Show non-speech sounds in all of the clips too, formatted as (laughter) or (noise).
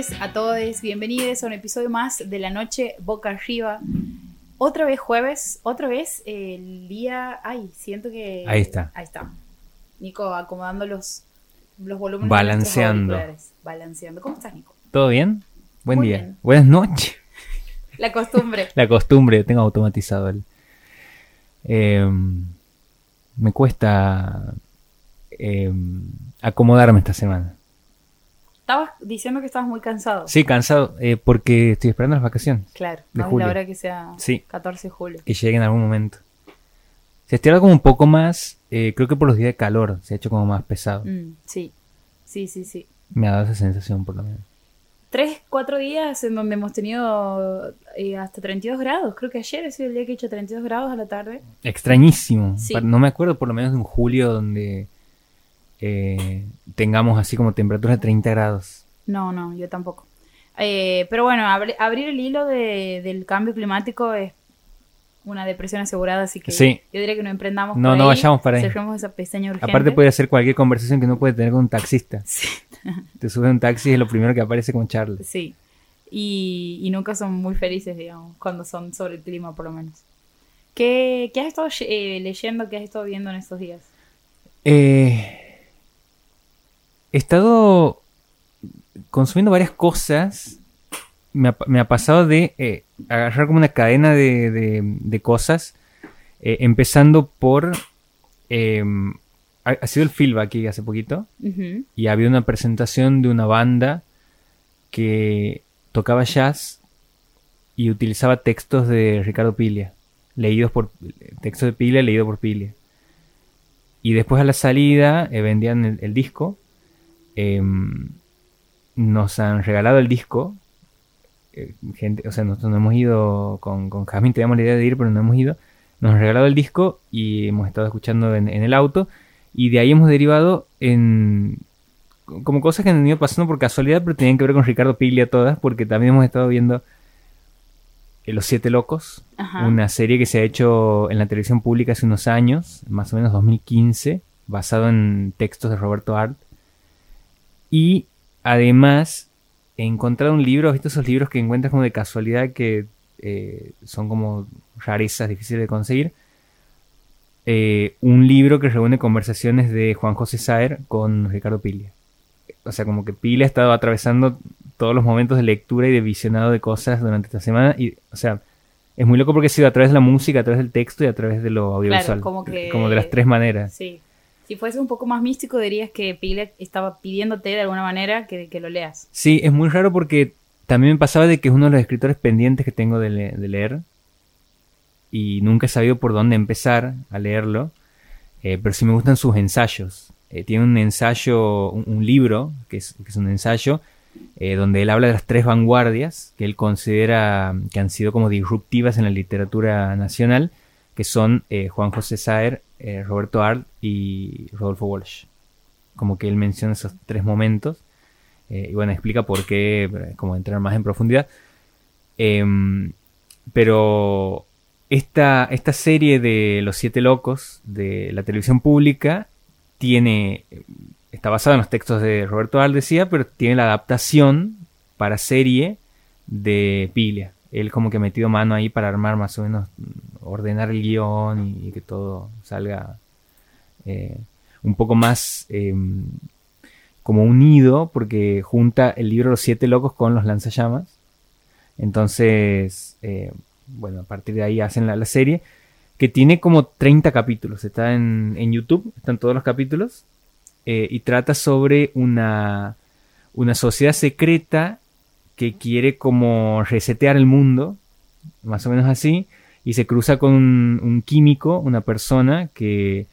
todos, a todos, bienvenidos a un episodio más de la noche boca arriba. Otra vez jueves, otra vez el día. Ay, siento que. Ahí está. Ahí está. Nico acomodando los, los volúmenes. Balanceando. Balanceando. ¿Cómo estás, Nico? ¿Todo bien? Buen Muy día. bien. Buenas noches. La costumbre. (laughs) La costumbre, tengo automatizado el. Em, me cuesta em, acomodarme esta semana. Estabas diciendo que estabas muy cansado. Sí, cansado, eh, porque estoy esperando las vacaciones, Claro, De julio. la hora que sea Sí. 14 de julio. que lleguen en algún momento. Se estira como un poco más, eh, creo que por los días de calor, se ha hecho como más pesado. Mm, sí, sí, sí, sí. Me ha dado esa sensación, por lo menos. Tres, cuatro días en donde hemos tenido eh, hasta 32 grados. Creo que ayer ha sido el día que he hecho 32 grados a la tarde. Extrañísimo. Sí. No me acuerdo por lo menos de un julio donde eh, tengamos así como temperaturas de 30 grados. No, no, yo tampoco. Eh, pero bueno, abri- abrir el hilo de- del cambio climático es una depresión asegurada, así que Sí. yo diría que no emprendamos No, por no ahí, vayamos para ahí. Cerremos esa pestaña urgente. Aparte puede ser cualquier conversación que no puede tener con un taxista. (laughs) Sí, Te subes a un taxi y es lo primero que aparece con charla. sí. Y, y nunca son muy felices, digamos, cuando son sobre el clima, por lo menos. ¿Qué, qué has estado eh, leyendo, qué has estado viendo en estos días? Eh, he estado consumiendo varias cosas. Me ha, me ha pasado de eh, agarrar como una cadena de, de- de cosas. eh, empezando por... eh, ha, ha sido el Filba aquí hace poquito. Ujú. Y había una presentación de una banda que tocaba jazz y utilizaba textos de Ricardo Piglia. Leídos por... Textos de Piglia leído por Piglia. Y después a la salida eh, vendían el, el disco. Em, nos han regalado el disco. Eh, gente, o sea, nosotros no hemos ido con, con Jasmine, teníamos la idea de ir, pero no hemos ido. Nos han regalado el disco y hemos estado escuchando en, en el auto. Y de ahí hemos derivado en como cosas que han ido pasando por casualidad, pero tenían que ver con Ricardo Piglia todas, porque también hemos estado viendo eh, Los Siete Locos, Ajá. una serie que se ha hecho en la televisión pública hace unos años, más o menos 2015, basado en textos de Roberto Art. Y además he encontrado un libro, ¿has visto esos libros que encuentras como de casualidad que eh, son como rarezas difíciles de conseguir? Eh, un libro que reúne conversaciones de Juan José Saer con Ricardo Piglia. O sea, como que Piglia ha estado atravesando todos los momentos de lectura y de visionado de cosas durante esta semana. Y, o sea, es muy loco porque ha sido a través de la música, a través del texto y a través de lo audiovisual. como que- Como de las tres maneras. Sí. Si fuese un poco más místico, dirías que Piglet estaba pidiéndote de alguna manera que, lo leas. Sí, es muy raro porque también me pasaba de que es uno de los escritores pendientes que tengo de, le- de leer. Y nunca he sabido por dónde empezar a leerlo. Eh, pero sí me gustan sus ensayos. Eh, tiene un ensayo, un, libro, que es, que es un ensayo, eh, donde él habla de las tres vanguardias que él considera que han sido como disruptivas en la literatura nacional, que son eh, Juan José Saer, eh, Roberto Art y Rodolfo Walsh. Como que él menciona esos tres momentos. Eh, y bueno, explica por qué, como entrar más en profundidad. Em, pero esta, esta serie de Los Siete Locos de la televisión pública tiene. Está basada en los textos de Roberto Al, decía, pero tiene la adaptación para serie de Piglia. Él como que metido mano ahí para armar más o menos, ordenar el guion y, que todo salga eh, un poco más em, como unido, porque junta el libro Los Siete Locos con los lanzallamas. Entonces, eh, bueno, a partir de ahí hacen la, la serie, que tiene como 30 capítulos. Está en, en YouTube, están todos los capítulos, eh, y trata sobre una, una sociedad secreta que quiere como resetear el mundo, más o menos así, y se cruza con un, químico, una persona que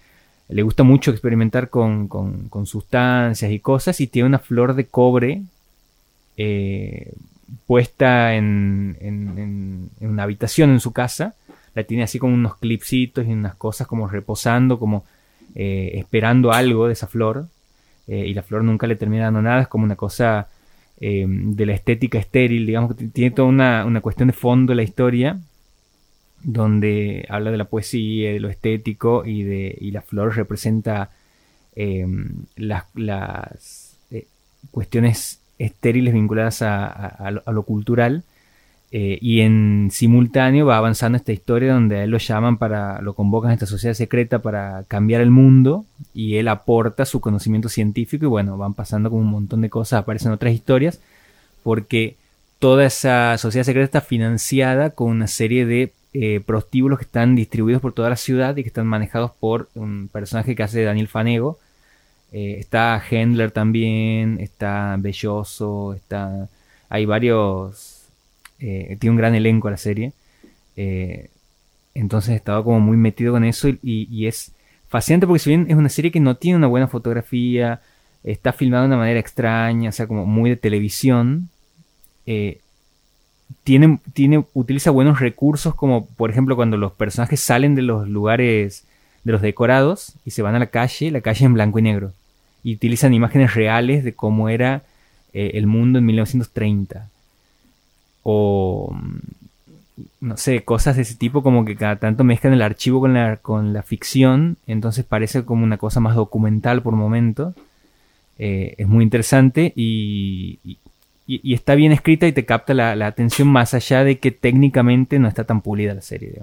le gusta mucho experimentar con, con- con sustancias y cosas, y tiene una flor de cobre eh, puesta en, en- una habitación en su casa. La tiene así como unos clipsitos y unas cosas como reposando, como eh, esperando algo de esa flor. eh, y la flor nunca le termina dando nada. Es como una cosa eh, de la estética estéril, digamos que tiene toda una, una cuestión de fondo la historia, donde habla de la poesía, de lo estético y, de, y la flor representa eh, las, las, eh, cuestiones estériles vinculadas a, a lo cultural. Eh, y en simultáneo va avanzando esta historia donde a él lo llaman para, lo convocan a esta sociedad secreta para cambiar el mundo y él aporta su conocimiento científico y bueno, van pasando como un montón de cosas, aparecen otras historias, porque toda esa sociedad secreta está financiada con una serie de eh, prostíbulos que están distribuidos por toda la ciudad y que están manejados por un personaje que hace Daniel Fanego. Eh, está Hendler también, está Belloso, está... Hay varios... eh, tiene un gran elenco la serie. Eh, entonces estaba como muy metido con eso y, es fascinante porque si bien es una serie que no tiene una buena fotografía, está filmada de una manera extraña, o sea, como muy de televisión, eh, tiene, tiene, utiliza buenos recursos como por ejemplo cuando los personajes salen de los lugares, de los decorados y se van a la calle, la calle en blanco y negro. Y utilizan imágenes reales de cómo era el mundo en 1930. O no sé, cosas de ese tipo como que cada tanto mezclan el archivo con la, con la ficción, entonces parece como una cosa más documental por momento. Eh, es muy interesante y, y- está bien escrita y te capta la, atención más allá de que técnicamente no está tan pulida la serie.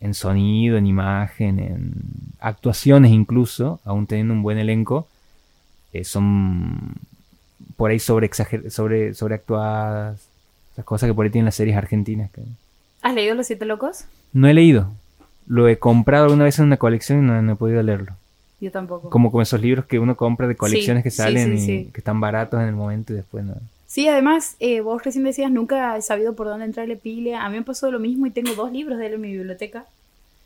En sonido, en imagen, en actuaciones incluso, aún teniendo un buen elenco, eh, son por ahí sobre, sobre, sobreactuadas. Esas cosas que por ahí tienen las series argentinas. ¿Has leído Los Siete Locos? No he leído. Lo he comprado alguna vez en una colección y no, no he podido leerlo. Yo tampoco. Como con esos libros que uno compra de colecciones Sí, que salen sí, y que están baratos en el momento y después no. Sí, además, eh, vos recién decías, nunca he sabido por dónde entrarle pile. A mí me pasó lo mismo y tengo dos libros de él en mi biblioteca.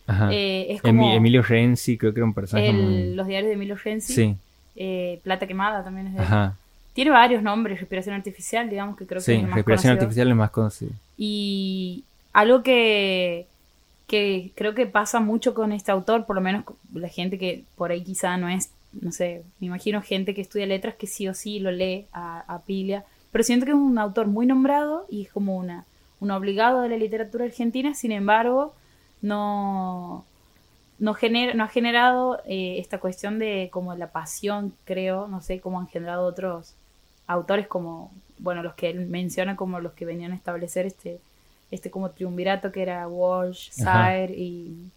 Ajá. Eh, es Emilio Renzi, creo que era un personaje el- muy... los diarios de Emilio Renzi. Sí, Eh, Plata Quemada también es de él. ajá. Tiene varios nombres, respiración artificial, digamos que creo que Sí, es el más respiración conocido. artificial es más conocido. Y algo que, que creo que pasa mucho con este autor, por lo menos la gente que por ahí quizá no es, no sé, me imagino gente que estudia letras que sí o sí lo lee a, a Piglia, pero siento que es un autor muy nombrado y es como una, un obligado de la literatura argentina, sin embargo, no, no, genera, no ha generado eh, esta cuestión de como la pasión, creo, no sé cómo han generado otros autores como, bueno, los que él menciona como los que venían a establecer este, este como triunvirato que era Walsh. Saer y,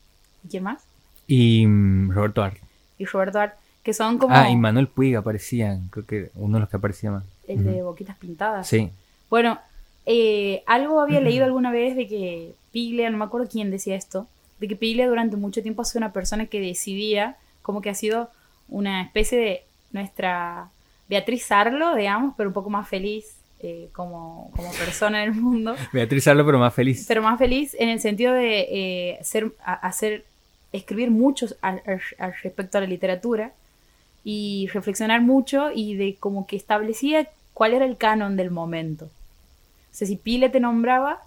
¿y ¿quién más? Y mm, Roberto Art. Y Roberto Art, que son como Ah, y Manuel Puig aparecía, creo que uno de los que aparecía más. el de Boquitas Pintadas. Sí, Bueno, eh, algo había leído alguna vez de que Piglia, no me acuerdo quién decía esto, de que Piglia durante mucho tiempo ha sido una persona que decidía, como que ha sido una especie de nuestra Beatriz Arlo, digamos, pero un poco más feliz eh, como, como persona en el mundo, (laughs) Beatriz Arlo, pero más feliz. pero más feliz en el sentido de eh, ser, a- hacer, escribir mucho al, respecto a la literatura y reflexionar mucho y de como que establecía cuál era el canon del momento. O sea, si Pile te nombraba,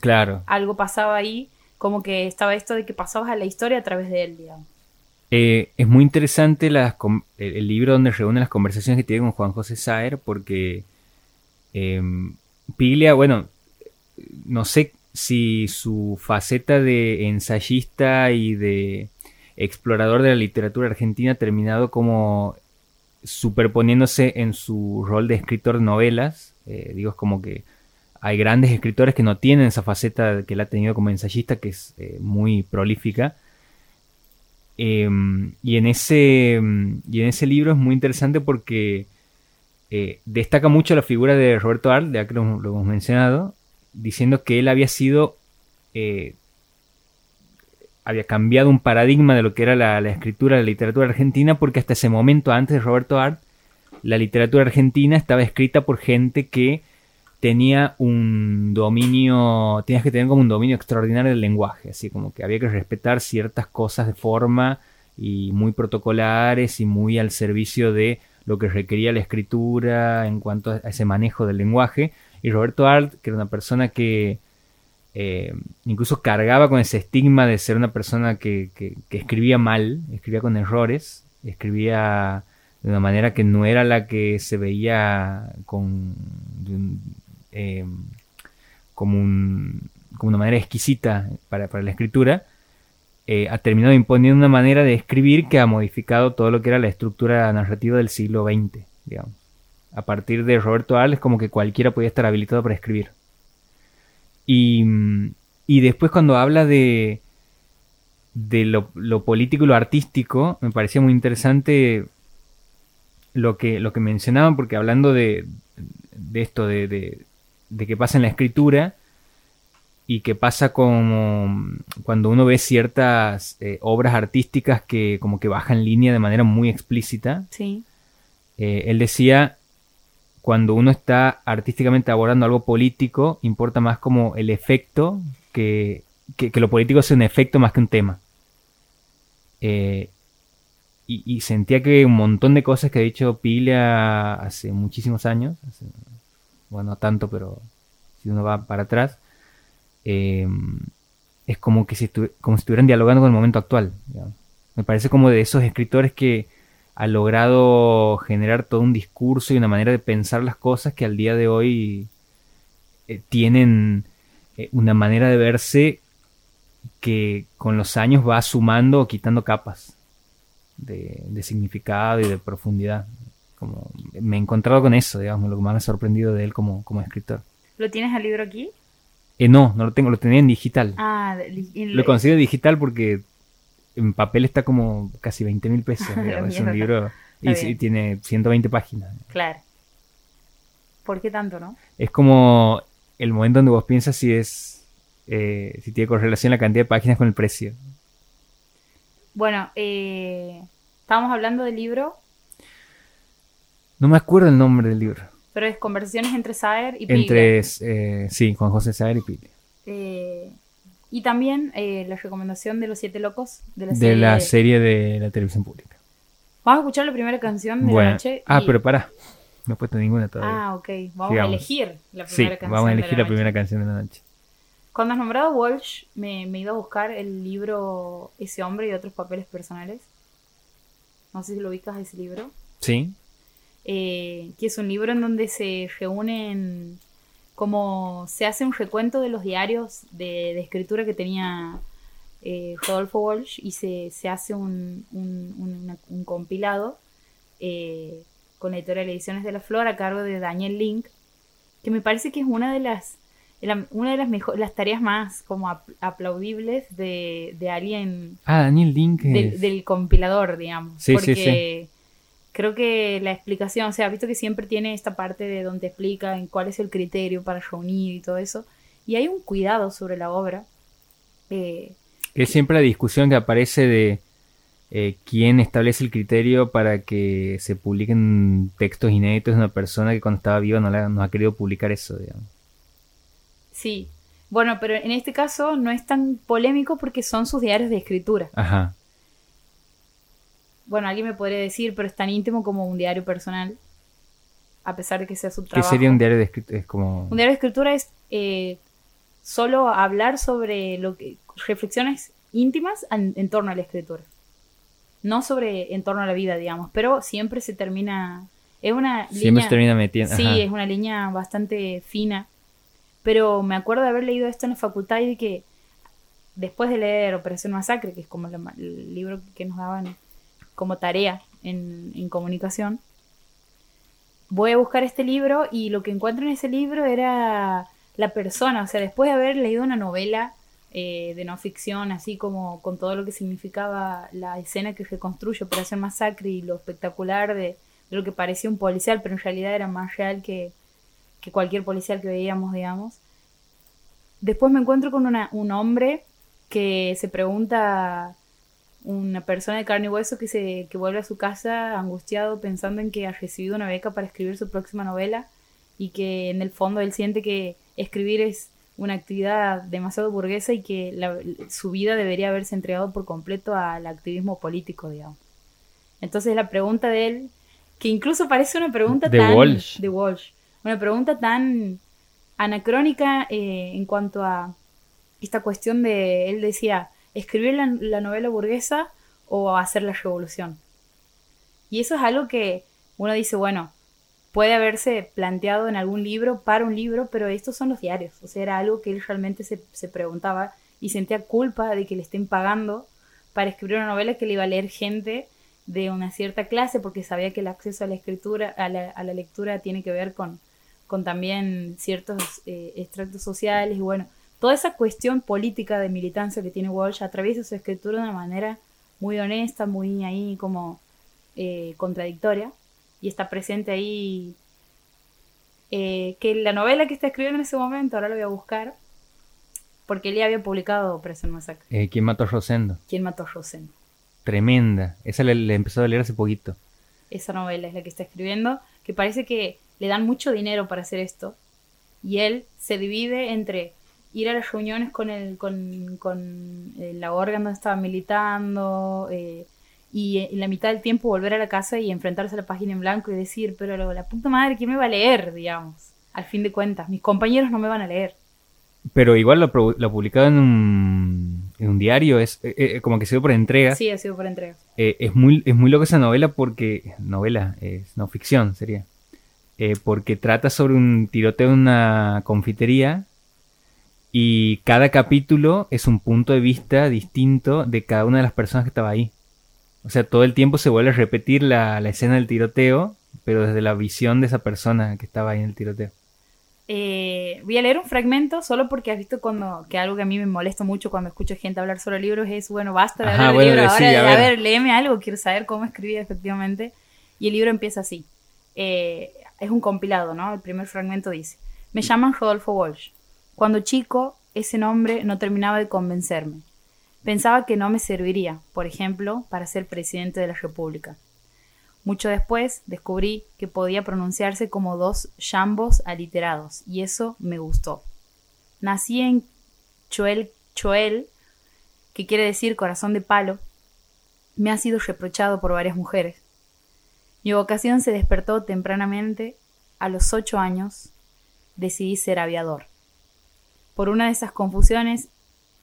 claro, algo pasaba ahí, como que estaba esto de que pasabas a la historia a través de él, digamos. Eh, es muy interesante el libro donde reúne las conversaciones que tiene con Juan José Saer, porque eh, Piglia, bueno, no sé si su faceta de ensayista y de explorador de la literatura argentina ha terminado como superponiéndose en su rol de escritor de novelas. Eh, digo, es como que hay grandes escritores que no tienen esa faceta que él ha tenido como ensayista, que es eh, muy prolífica. Eh, y, en ese, mm, y en ese libro es muy interesante porque eh, destaca mucho la figura de Roberto Arlt, ya que lo, hemos mencionado, diciendo que él había sido, eh, había cambiado un paradigma de lo que era la, la escritura la literatura argentina, porque hasta ese momento, antes de Roberto Arlt, la literatura argentina estaba escrita por gente que tenía un dominio, tenías que tener como un dominio extraordinario del lenguaje, así como que había que respetar ciertas cosas de forma y muy protocolares y muy al servicio de lo que requería la escritura en cuanto a ese manejo del lenguaje. Y Roberto Arlt, que era una persona que eh, incluso cargaba con ese estigma de ser una persona que, escribía mal, escribía con errores, escribía de una manera que no era la que se veía con eh, como, un- como una manera exquisita para, la escritura, eh, ha terminado imponiendo una manera de escribir que ha modificado todo lo que era la estructura narrativa del siglo XX, a partir de Roberto Arles como que cualquiera podía estar habilitado para escribir. Y, después cuando habla de, de lo, político y lo artístico, me parecía muy interesante lo que, lo que mencionaban, porque hablando de, de esto, de, de qué pasa en la escritura, y qué pasa como cuando uno ve ciertas eh, obras artísticas que como que bajan línea de manera muy explícita. Sí. Eh, él decía, cuando uno está artísticamente abordando algo político, importa más como el efecto, que, que, que lo político sea un efecto más que un tema. Eh, y, y, sentía que un montón de cosas que ha dicho Pila hace muchísimos años, hace, bueno, no tanto, pero si uno va para atrás, eh, es como que si como si estuvieran dialogando con el momento actual. Me parece como de esos escritores que ha logrado generar todo un discurso y una manera de pensar las cosas que al día de hoy eh, tienen eh, una manera de verse que con los años va sumando o quitando capas de, significado y de profundidad. Como me he encontrado con eso, digamos, lo que más me ha sorprendido de él como, como escritor. ¿Lo tienes al libro aquí? Eh, no, no lo tengo, lo tenía en digital. Ah, lo consigo digital porque en papel está como casi 20 mil pesos. (laughs) digamos, es un libro y, y, tiene 120 páginas. Claro. ¿Por qué tanto, no? Es como el momento donde vos piensas si es eh, si tiene correlación la cantidad de páginas con el precio. Bueno, eh, estábamos hablando del libro. No me acuerdo el nombre del libro. Pero es conversaciones entre Saer y Piglia. Entre, eh, sí, Juan José Saer y Piglia. Eh, y también eh, la recomendación de Los Siete Locos de la, de serie, la serie de la televisión pública. Vamos a escuchar la primera canción de bueno. la noche. Ah, y... pero para. No he puesto ninguna todavía. Ah, ok. Vamos Sigamos. a elegir la primera sí, canción. vamos a elegir de la, la, primera canción de la noche. Cuando has nombrado Walsh, me, me iba a buscar el libro Ese hombre y otros papeles personales. No sé si lo ubicas ese libro. Sí. Eh, que es un libro en donde se reúnen, como se hace un recuento de los diarios de, de escritura que tenía eh, Rodolfo Walsh y se, se hace un, un, un, un compilado eh, con la editorial Ediciones de la Flor a cargo de Daniel Link, que me parece que es una de las la, una de las mejores las tareas más como aplaudibles de, de alguien ah Daniel Link del, del, compilador digamos sí, porque sí, sí creo que la explicación, o sea, visto que siempre tiene esta parte de donde explica en cuál es el criterio para reunir y todo eso, y hay un cuidado sobre la obra. Eh, que es siempre la discusión que aparece de eh, quién establece el criterio para que se publiquen textos inéditos de una persona que cuando estaba viva no, la, no ha querido publicar eso, digamos. Sí, bueno, pero en este caso no es tan polémico porque son sus diarios de escritura. Ajá bueno, alguien me podría decir, pero es tan íntimo como un diario personal, a pesar de que sea su trabajo. ¿Qué sería un diario de escritura? Es como... Un diario de escritura es eh, solo hablar sobre lo que reflexiones íntimas en, en, torno a la escritura. No sobre en torno a la vida, digamos, pero siempre se termina... Es una siempre línea, se termina metiendo. Sí, es una línea bastante fina. Pero me acuerdo de haber leído esto en la facultad y de que después de leer Operación Masacre, que es como el, el libro que nos daban como tarea en, comunicación. Voy a buscar este libro y lo que encuentro en ese libro era la persona, o sea, después de haber leído una novela eh, de no ficción, así como con todo lo que significaba la escena que reconstruye Operación Masacre y lo espectacular de, lo que parecía un policial, pero en realidad era más real que, cualquier policial que veíamos, digamos. Después me encuentro con un hombre que se pregunta una persona de carne y hueso que, se, que vuelve a su casa angustiado pensando en que ha recibido una beca para escribir su próxima novela y que en el fondo él siente que escribir es una actividad demasiado burguesa y que la, su vida debería haberse entregado por completo al activismo político, digamos. Entonces la pregunta de él, que incluso parece una pregunta de tan... Walsh. De Walsh. Una pregunta tan anacrónica eh, en cuanto a esta cuestión de, él decía, escribir la, la, novela burguesa o hacer la revolución. Y eso es algo que uno dice, bueno, puede haberse planteado en algún libro para un libro, pero estos son los diarios. O sea, era algo que él realmente se, se preguntaba y sentía culpa de que le estén pagando para escribir una novela que le iba a leer gente de una cierta clase porque sabía que el acceso a la escritura, a la, a la lectura tiene que ver con, con también ciertos eh, extractos sociales y bueno, toda esa cuestión política de militancia que tiene Walsh atraviesa su escritura de una manera muy honesta, muy ahí como eh, contradictoria y está presente ahí eh, que la novela que está escribiendo en ese momento, ahora lo voy a buscar, porque él ya había publicado Preso en Masacre. Eh, ¿Quién mató a Rosendo? ¿Quién mató a Rosendo? Tremenda. Esa le, le empezó a leer hace poquito. Esa novela es la que está escribiendo, que parece que le dan mucho dinero para hacer esto. Y él se divide entre ir a las reuniones con, el, con, con eh, la órgano donde estaba militando eh, y en la mitad del tiempo volver a la casa y enfrentarse a la página en blanco y decir, pero la puta madre, ¿quién me va a leer? Digamos, al fin de cuentas, mis compañeros no me van a leer. Pero igual lo, lo publicado en un, en un diario es eh, eh, como que se dio por entregas. Sí, ha sido por entrega. Eh, es muy es muy loca esa novela porque novela es no ficción sería Eh, porque trata sobre un tiroteo en una confitería y cada capítulo es un punto de vista distinto de cada una de las personas que estaba ahí o sea todo el tiempo se vuelve a repetir la, la escena del tiroteo pero desde la visión de esa persona que estaba ahí en el tiroteo Eh, voy a leer un fragmento solo porque has visto cuando que algo que a mí me molesta mucho cuando escucho gente hablar sobre libros es, bueno, basta de Ajá, hablar de bueno, libros, ahora a a ver. ver, léeme algo, quiero saber cómo escribí efectivamente. Y el libro empieza así. Eh, es un compilado, ¿no? El primer fragmento dice, me llaman Rodolfo Walsh. Cuando chico, ese nombre no terminaba de convencerme. Pensaba que no me serviría, por ejemplo, para ser presidente de la República. Mucho después descubrí que podía pronunciarse como dos jambos aliterados, y eso me gustó. Nací en Choel, Choel, que quiere decir corazón de palo. Me ha sido reprochado por varias mujeres. Mi vocación se despertó tempranamente. A los ocho años decidí ser aviador. Por una de esas confusiones,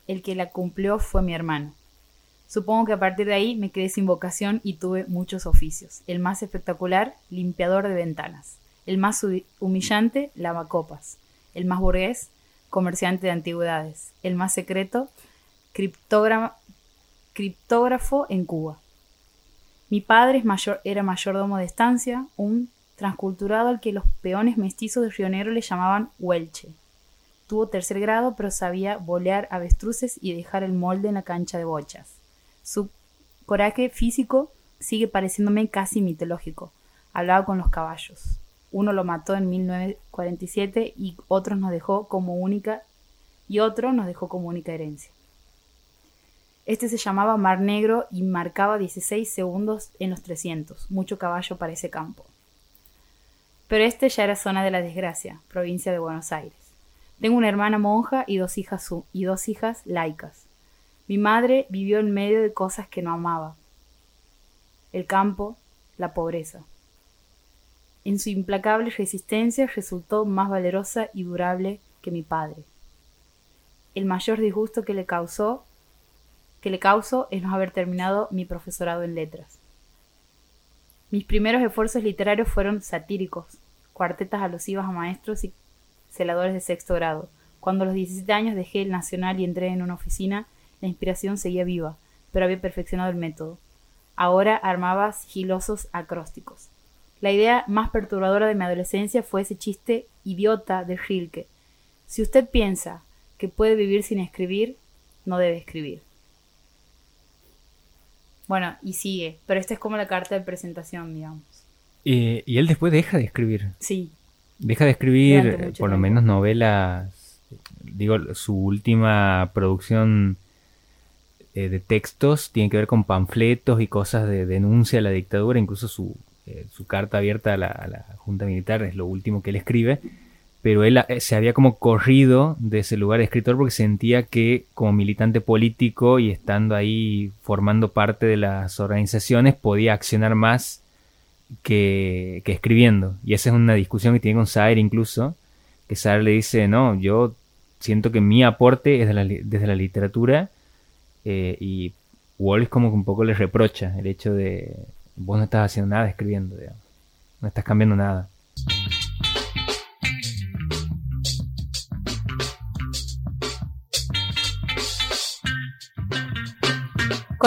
el que la cumplió fue mi hermano. Supongo que a partir de ahí me quedé sin vocación y tuve muchos oficios. El más espectacular, limpiador de ventanas. El más hu- humillante, lavacopas. El más burgués, comerciante de antigüedades. El más secreto, criptógrafo, en Cuba. Mi padre mayor, era mayordomo de estancia, un transculturado al que los peones mestizos de Río Negro le llamaban Huelche. Tuvo tercer grado, pero sabía bolear avestruces y dejar el molde en la cancha de bochas. Su coraje físico sigue pareciéndome casi mitológico. Hablaba con los caballos. Uno lo mató en 1947 y otros nos dejó como única y otro nos dejó como única herencia. Este se llamaba Mar Negro y marcaba 16 segundos en los 300, mucho caballo para ese campo. Pero este ya era zona de la desgracia, provincia de Buenos Aires. Tengo una hermana monja y dos hijas, y dos hijas laicas. Mi madre vivió en medio de cosas que no amaba. El campo, la pobreza. En su implacable resistencia resultó más valerosa y durable que mi padre. El mayor disgusto que le causó que le causo es no haber terminado mi profesorado en letras. Mis primeros esfuerzos literarios fueron satíricos, cuartetas alusivas a maestros y celadores de sexto grado. Cuando a los 17 años dejé el Nacional y entré en una oficina, la inspiración seguía viva, pero había perfeccionado el método. Ahora armaba sigilosos acrósticos. La idea más perturbadora de mi adolescencia fue ese chiste idiota de Rilke. Si usted piensa que puede vivir sin escribir, no debe escribir. Bueno, y sigue, pero esta es como la carta de presentación, digamos. Eh, y él después deja de escribir Sí, Deja de escribir, por lo menos novelas. Digo, su última producción eh, de textos tiene que ver con panfletos y cosas de denuncia a la dictadura. Incluso su, eh, su carta abierta a la, a la Junta Militar es lo último que él escribe. Pero él eh, se había como corrido de ese lugar de escritor porque sentía que como militante político y estando ahí formando parte de las organizaciones podía accionar más que, escribiendo. Y esa es una discusión que tiene con Saer incluso, que Saer le dice, no, yo siento que mi aporte es de la desde la literatura eh, y Wallace como que un poco le reprocha el hecho de, vos no estás haciendo nada escribiendo, digamos. no estás cambiando nada.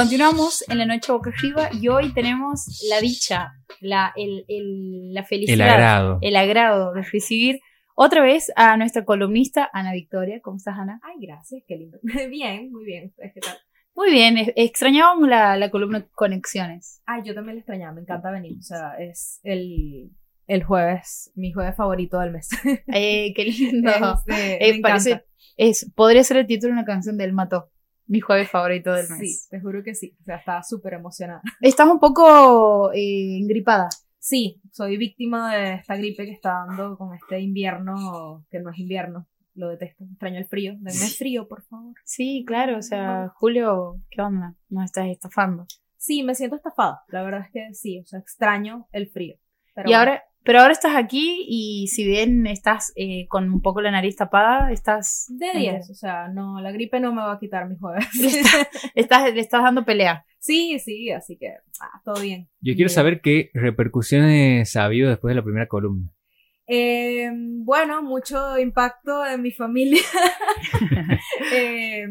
Continuamos en la noche boca arriba y hoy tenemos la dicha, la, el, el- la felicidad, El agrado. el agrado de recibir otra vez a nuestra columnista Ana Victoria. ¿Cómo estás, Ana? Ay, gracias, qué lindo. (laughs) Bien, muy bien. ¿Ustedes qué tal? Muy bien, extrañábamos la, la columna Conexiones. Ay, yo también la extrañaba, me encanta venir. O sea, es el, el jueves, mi jueves favorito del mes. Eh, qué (laughs) lindo. Este, Eh, me parece, encanta. es, podría ser el título de una canción del Mató, mi jueves favorito del mes. Sí, te juro que sí. O sea, estaba súper emocionada. Estás un poco eh, engripada. Sí, soy víctima de esta gripe que está dando con este invierno, que no es invierno. Lo detesto, extraño el frío. Denme frío, por favor. Sí, claro, o sea, Julio, ¿qué onda? Nos estás estafando. Sí, me siento estafada. La verdad es que sí, o sea, extraño el frío. Pero y bueno. ahora, pero ahora estás aquí y si bien estás eh, con un poco la nariz tapada, estás De 10, o sea, no, la gripe no me va a quitar mi jueves. (laughs) estás, le estás dando pelea. sí, sí, así que ah, todo bien. Yo quiero Bien. saber qué repercusiones ha habido después de la primera columna. Eh, bueno, mucho impacto en mi familia. (laughs) Eh,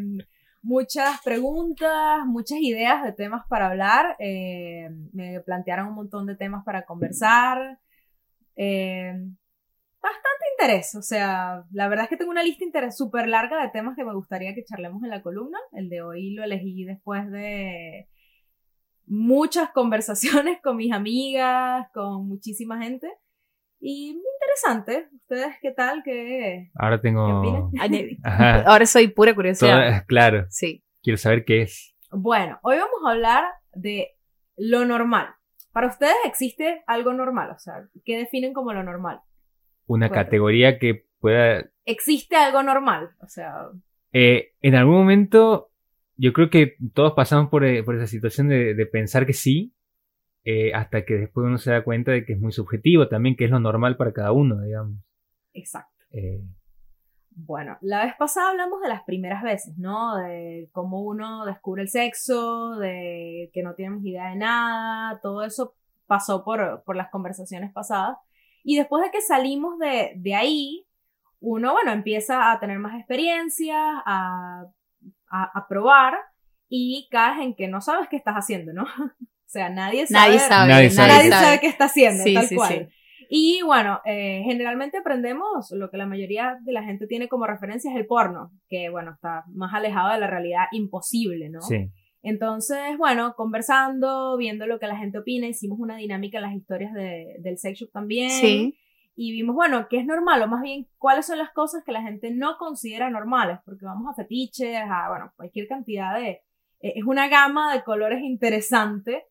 muchas preguntas, muchas ideas de temas para hablar. Eh, me plantearon un montón de temas para conversar. Eh, bastante interés. O sea, la verdad es que tengo una lista interés súper larga de temas que me gustaría que charlemos en la columna. El de hoy lo elegí después de muchas (laughs) conversaciones con mis amigas, con muchísima gente. Y interesante. ¿Ustedes qué tal? ¿Qué, Ahora ¿Qué tengo... (laughs) Ajá. (laughs) Ahora soy pura curiosidad. Toda- claro, Sí. quiero saber qué es. Bueno, hoy vamos a hablar de lo normal. Para ustedes existe algo normal, o sea, ¿qué definen como lo normal? Una categoría que pueda... ¿Existe algo normal? O sea, Eh, en algún momento, yo creo que todos pasamos por, eh, por esa situación de, de pensar que sí, eh, hasta que después uno se da cuenta de que es muy subjetivo también, que es lo normal para cada uno, digamos. exacto. Eh, Bueno, la vez pasada hablamos de las primeras veces, ¿no? De cómo uno descubre el sexo, de que no tenemos idea de nada, todo eso pasó por, por las conversaciones pasadas. Y después de que salimos de, de ahí, uno, bueno, empieza a tener más experiencias, a, a, a probar y caes en que no sabes qué estás haciendo, ¿no? (laughs) o sea, nadie sabe. Nadie sabe. Nadie Nadie, sabe. Nadie sabe. sabe qué está haciendo, Sí, tal sí, cual. sí. Y bueno, eh, generalmente aprendemos lo que la mayoría de la gente tiene como referencia es el porno, que bueno, está más alejado de la realidad imposible, ¿no? sí. Entonces, bueno, conversando, viendo lo que la gente opina, hicimos una dinámica en las historias de, del sex shop también. Sí. Y vimos, bueno, qué es normal, o más bien, cuáles son las cosas que la gente no considera normales, porque vamos a fetiches, a, bueno, cualquier cantidad de... eh, es una gama de colores interesante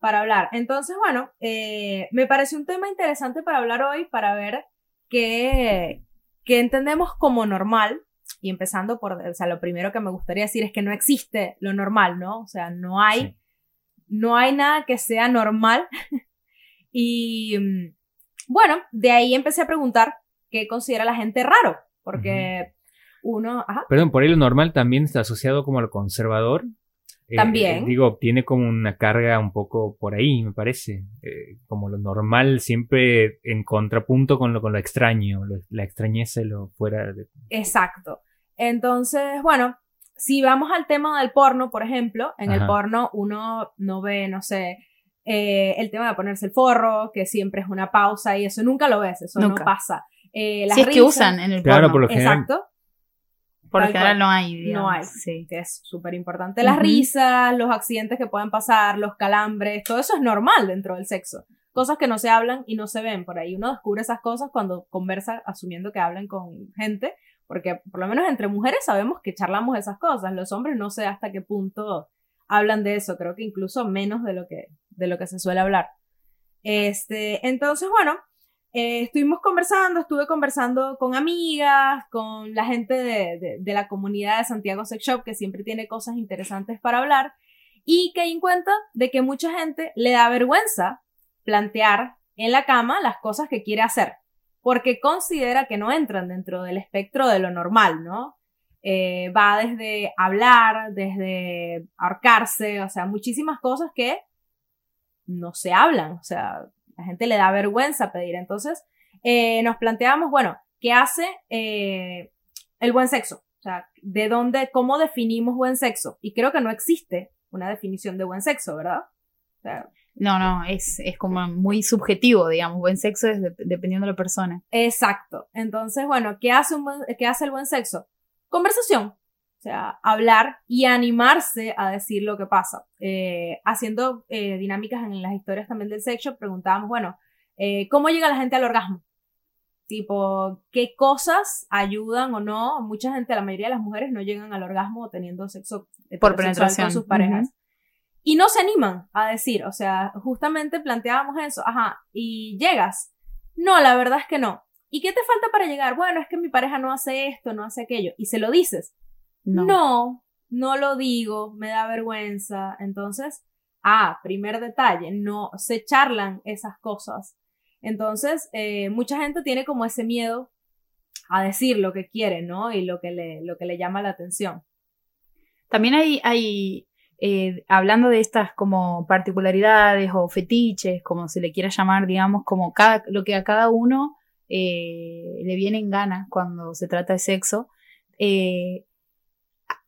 para hablar. Entonces, bueno, eh, me pareció un tema interesante para hablar hoy, para ver qué, qué entendemos como normal. Y empezando por, o sea, lo primero que me gustaría decir es que no existe lo normal, ¿no? O sea, no hay, Sí. no hay nada que sea normal. (laughs) y mm, bueno, de ahí empecé a preguntar qué considera la gente raro, porque uno, ajá, Perdón, por ahí lo normal también está asociado como al conservador. Eh, También. eh, digo, tiene como una carga un poco por ahí, me parece. Eh, como lo normal siempre en contrapunto con lo, con lo extraño, lo- la extrañeza y lo fuera de... Exacto. Entonces, bueno, si vamos al tema del porno, por ejemplo, en el porno uno no ve, no sé, eh, el tema de ponerse el forro, que siempre es una pausa y eso nunca lo ves, eso Nunca. no pasa. Eh, las Si es que usan en el Claro, porno. por lo general. Exacto, Por general no hay. no hay, Sí. que es súper importante. Las risas, los accidentes que pueden pasar, los calambres, todo eso es normal dentro del sexo. Cosas que no se hablan y no se ven. Por ahí uno descubre esas cosas cuando conversa asumiendo que hablan con gente, porque por lo menos entre mujeres sabemos que charlamos esas cosas. Los hombres no sé hasta qué punto hablan de eso. Creo que incluso menos de lo que, de lo que se suele hablar. Este, entonces, bueno, eh, estuvimos conversando, estuve conversando con amigas, con la gente de, de- la comunidad de Santiago Sex Shop, que siempre tiene cosas interesantes para hablar, y caí en cuenta de que mucha gente le da vergüenza plantear en la cama las cosas que quiere hacer, porque considera que no entran dentro del espectro de lo normal, ¿no? Eh, va desde hablar, desde ahorcarse, o sea, muchísimas cosas que no se hablan, o sea, la gente le da vergüenza pedir. Entonces, eh, nos planteamos, bueno, ¿qué hace eh, el buen sexo? O sea, ¿de dónde, cómo definimos buen sexo? Y creo que no existe una definición de buen sexo, ¿verdad? O sea, No, no, es, es como muy subjetivo, digamos. Buen sexo es de- dependiendo de la persona. Exacto. Entonces, bueno, ¿qué hace, un buen- ¿qué hace el buen sexo? Conversación. O sea, hablar y animarse a decir lo que pasa. Eh, haciendo eh, dinámicas en las historias también del sexo, preguntábamos, bueno, eh, ¿cómo llega la gente al orgasmo? Tipo, ¿qué cosas ayudan o no? Mucha gente, la mayoría de las mujeres no llegan al orgasmo teniendo sexo Por penetración. con sus parejas. Y no se animan a decir, o sea, justamente planteábamos eso, ajá, y llegas. No, la verdad es que no. ¿Y qué te falta para llegar? Bueno, es que mi pareja no hace esto, no hace aquello. Y se lo dices. No. No, no, lo digo, me da vergüenza. Entonces, ah, primer detalle, no se charlan esas cosas. Entonces, eh, mucha gente tiene como ese miedo a decir lo que quiere, ¿no? Y lo que le, lo que le llama la atención. También hay, hay eh, hablando de estas como particularidades o fetiches, como se le quiera llamar, digamos, como cada, lo que a cada uno eh, le viene en gana cuando se trata de sexo. eh,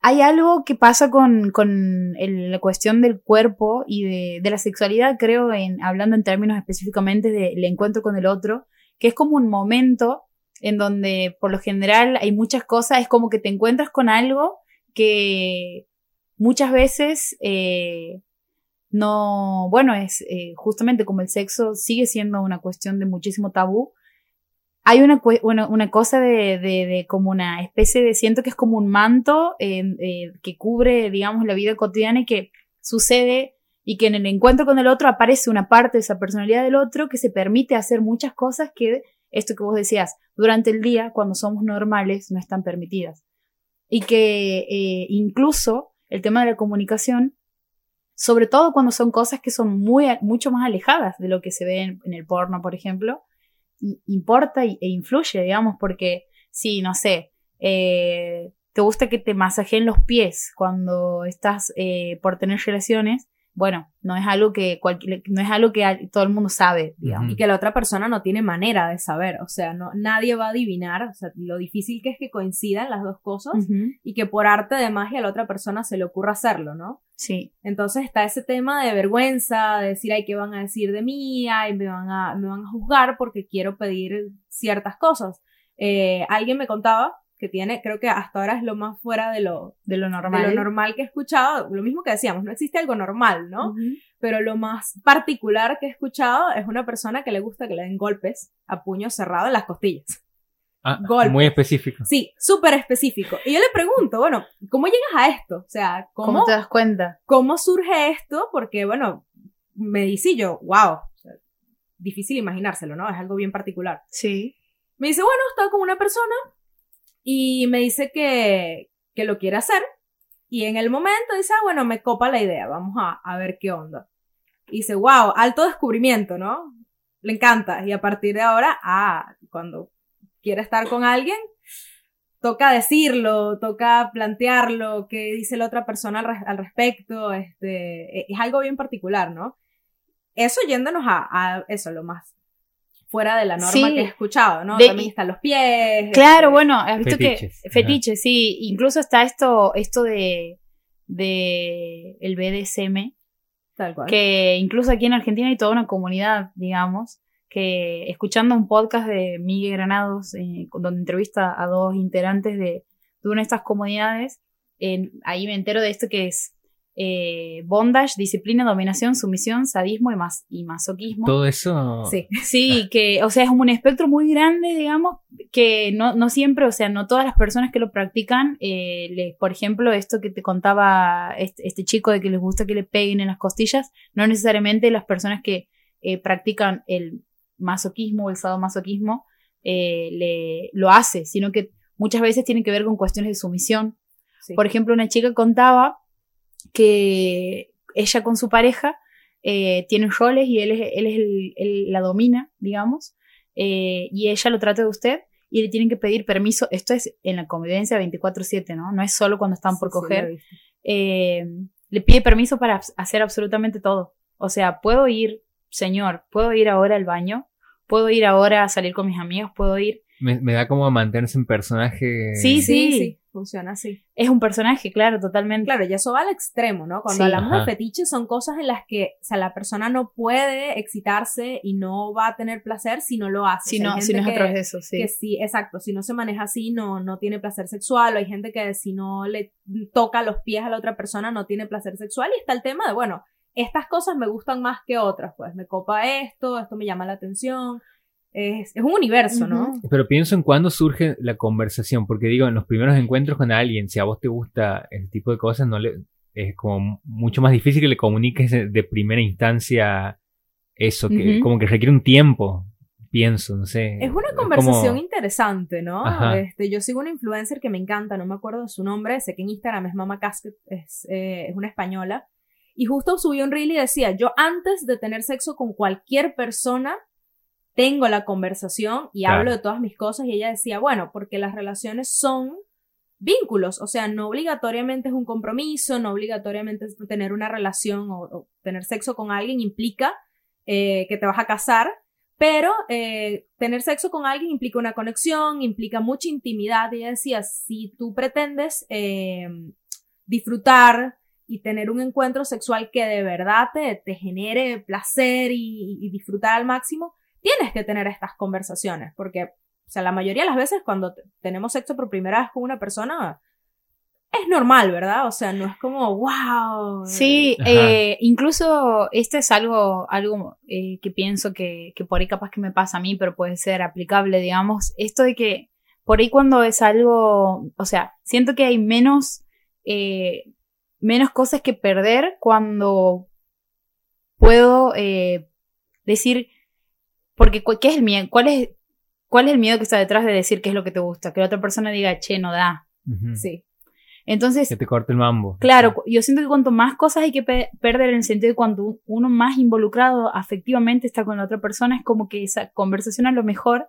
hay algo que pasa con, con la cuestión del cuerpo y de, de la sexualidad, creo, en, hablando en términos específicamente del encuentro con el otro, que es como un momento en donde por lo general hay muchas cosas, es como que te encuentras con algo que muchas veces eh, no, bueno, es eh, justamente como el sexo sigue siendo una cuestión de muchísimo tabú. Hay una, bueno, una cosa de, de, de como una especie de, siento que es como un manto eh, que cubre, digamos, la vida cotidiana y que sucede y que en el encuentro con el otro aparece una parte de esa personalidad del otro que se permite hacer muchas cosas que, esto que vos decías, durante el día, cuando somos normales, no están permitidas. Y que eh, incluso el tema de la comunicación, sobre todo cuando son cosas que son muy, mucho más alejadas de lo que se ve en, el porno, por ejemplo, importa y- e influye, digamos, porque si, no sé, eh, te gusta que te masajeen los pies cuando estás eh, por tener relaciones, bueno, no es algo que cualquier, no es algo que todo el mundo sabe, digamos. Y que la otra persona no tiene manera de saber. O sea, no, nadie va a adivinar. O sea, lo difícil que es que coincidan las dos cosas y que por arte de magia a la otra persona se le ocurra hacerlo, ¿no? Sí, Entonces está ese tema de vergüenza, de decir, ay, ¿qué van a decir de mí? Ay, me van a, me van a juzgar porque quiero pedir ciertas cosas. Eh, alguien me contaba que tiene, creo que hasta ahora es lo más fuera de lo, de lo de normal. lo normal que he escuchado. Lo mismo que decíamos, no existe algo normal, ¿no? Ujú. Pero lo más particular que he escuchado es una persona que le gusta que le den golpes a puño cerrado en las costillas. Ah, Golpe. muy específico. Sí, súper específico. Y yo le pregunto, bueno, ¿cómo llegas a esto? O sea, ¿Cómo? ¿cómo, te das cuenta? cómo surge esto? Porque, bueno, me dice yo, wow, o sea, difícil imaginárselo, ¿no? Es algo bien particular. Sí. Me dice, bueno, estaba con una persona y me dice que, que lo quiere hacer. Y en el momento dice, ah, bueno, me copa la idea, vamos a, a ver qué onda. Y dice, wow, alto descubrimiento, ¿no? Le encanta. Y a partir de ahora, ah, cuando quiere estar con alguien, toca decirlo, toca plantearlo, qué dice la otra persona al, res- al respecto, este, e- es algo bien particular, ¿no? Eso yéndonos a, a eso, lo más fuera de la norma Sí. que he escuchado, ¿no? De- También están los pies. Claro, este, bueno, has visto Fetiches, que ajá. fetiches, sí, incluso está esto, esto de, de el BDSM, Tal cual. que incluso aquí en Argentina hay toda una comunidad, digamos, que escuchando un podcast de Miguel Granados, eh, donde entrevista a dos integrantes de, de una de estas comunidades, eh, ahí me entero de esto que es eh, bondage, disciplina, dominación, sumisión, sadismo y, mas y masoquismo. Todo eso. Sí. (laughs) Sí, que, o sea, es un espectro muy grande, digamos, que no, no siempre, o sea, no todas las personas que lo practican, eh, les- por ejemplo, esto que te contaba este, este chico de que les gusta que le peguen en las costillas, no necesariamente las personas que eh, practican el masoquismo o el sadomasoquismo eh, le, lo hace, sino que muchas veces tiene que ver con cuestiones de sumisión. sí. Por ejemplo, una chica contaba que ella con su pareja eh, tienen roles y él es, él es el, la domina, digamos, eh, y ella lo trata de usted y le tienen que pedir permiso. Esto es en la convivencia 24/7, ¿no? No es solo cuando están por Sí, coger. Eh, le pide permiso para hacer absolutamente todo. O sea, puedo ir, señor, puedo ir ahora al baño, puedo ir ahora a salir con mis amigos, puedo ir. Me, me da como a mantenerse en personaje. Sí, sí, Sí, sí. Funciona así. Es un personaje, claro, totalmente. Claro, y eso va al extremo, ¿no? Cuando Sí. hablamos Ajá. de fetiches son cosas en las que, o sea, la persona no puede excitarse y no va a tener placer si no lo hace. Si O sea, no, si no es a través de eso, sí. que sí, exacto, si no se maneja así no, no tiene placer sexual, o hay gente que si no le toca los pies a la otra persona no tiene placer sexual y está el tema de, bueno, estas cosas me gustan más que otras, pues me copa esto, esto me llama la atención, es, es un universo, ¿no? Pero pienso en cuándo surge la conversación, porque digo, en los primeros encuentros con alguien, si a vos te gusta el tipo de cosas, no le, es como mucho más difícil que le comuniques de primera instancia eso, que como que requiere un tiempo, pienso, no sé. Es una como- conversación interesante, ¿no? Ajá. Este, yo sigo una influencer que me encanta, no me acuerdo de su nombre, sé que en Instagram es Mama Casket, es, eh, es una española, y justo subió un reel y decía, yo antes de tener sexo con cualquier persona, tengo la conversación y Claro. hablo de todas mis cosas, y ella decía, bueno, porque las relaciones son vínculos, o sea, no obligatoriamente es un compromiso, no obligatoriamente es tener una relación o, o tener sexo con alguien implica eh, que te vas a casar, pero eh, tener sexo con alguien implica una conexión, implica mucha intimidad. Y ella decía, si tú pretendes eh, disfrutar y tener un encuentro sexual que de verdad te, te genere placer y, y disfrutar al máximo, tienes que tener estas conversaciones, porque, o sea, la mayoría de las veces cuando te- tenemos sexo por primera vez con una persona, es normal, ¿verdad? O sea, no es como, wow. Sí, eh, incluso este es algo, algo eh, que pienso que, que por ahí capaz que me pasa a mí, pero puede ser aplicable, digamos, esto de que por ahí cuando es algo, o sea, siento que hay menos, eh, menos cosas que perder cuando puedo eh, decir, porque ¿qué es el miedo? ¿Cuál es, ¿Cuál es el miedo que está detrás de decir qué es lo que te gusta? Que la otra persona diga, che, no da. Sí. Entonces, Que te corte el mambo. Claro, yo siento que cuanto más cosas hay que pe- perder en el sentido de cuando uno más involucrado afectivamente está con la otra persona, es como que esa conversación a lo mejor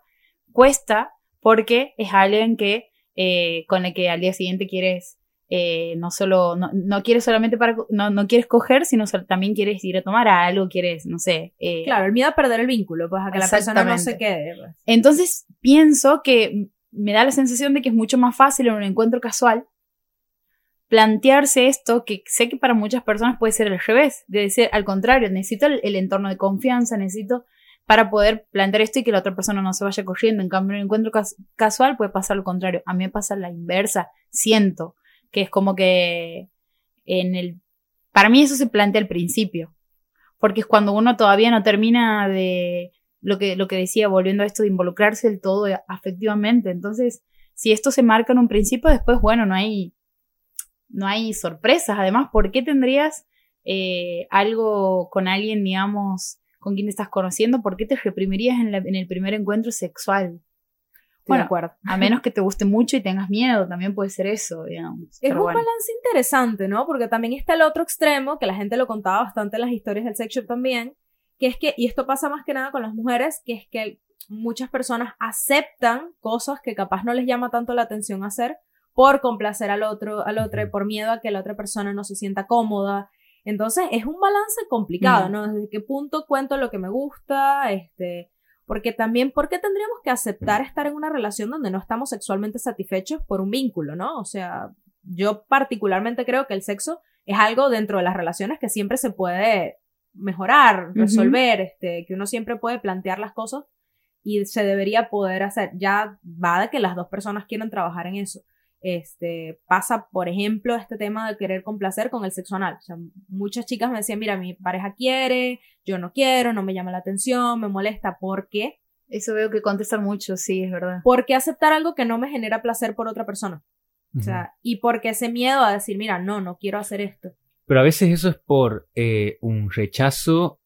cuesta porque es alguien que eh, con el que al día siguiente quieres eh, no solo no, no quieres solamente para no, no quieres coger sino también quieres ir a tomar algo quieres no sé eh, Claro, el miedo a perder el vínculo, pues a que la persona no se quede. pues. entonces pienso que me da la sensación de que es mucho más fácil en un encuentro casual plantearse esto, que sé que para muchas personas puede ser al revés, de decir al contrario, necesito el, el entorno de confianza, necesito para poder plantear esto y que la otra persona no se vaya corriendo. En cambio, en un encuentro cas- casual puede pasar lo contrario. A mí me pasa la inversa. Siento que es como que en el... Para mí eso se plantea al principio. Porque es cuando uno todavía no termina de lo que, lo que decía, volviendo a esto de involucrarse del todo afectivamente. Entonces, si esto se marca en un principio, después, bueno, no hay, no hay sorpresas. Además, ¿por qué tendrías eh, algo con alguien, digamos, con quien te estás conociendo? ¿Por qué te reprimirías en, la- en el primer encuentro sexual? Estoy de Bueno, acuerdo. A menos que te guste mucho y tengas miedo, también puede ser eso, digamos. Es Pero un bueno. balance interesante, ¿no? Porque también está el otro extremo, que la gente lo contaba bastante en las historias del sex shop también, que es que, y esto pasa más que nada con las mujeres, que es que muchas personas aceptan cosas que capaz no les llama tanto la atención hacer por complacer al otro, al otro, por miedo a que la otra persona no se sienta cómoda. Entonces es un balance complicado. ¿no? Desde qué punto cuento lo que me gusta, este, porque también, ¿por qué tendríamos que aceptar estar en una relación donde no estamos sexualmente satisfechos por un vínculo, ¿no? O sea, yo particularmente creo que el sexo es algo dentro de las relaciones que siempre se puede mejorar, resolver, este, que uno siempre puede plantear las cosas y se debería poder hacer. Ya va de que las dos personas quieran trabajar en eso. Este, pasa, por ejemplo, este tema de querer complacer con el sexo anal. O sea, muchas chicas me decían, mira, mi pareja quiere, yo no quiero, no me llama la atención, me molesta. ¿Por qué? Eso veo que contestan mucho, sí, es verdad. ¿Por qué aceptar algo que no me genera placer por otra persona? O sea, y porque ese miedo a decir, mira, no, no quiero hacer esto. Pero a veces eso es por eh, un rechazo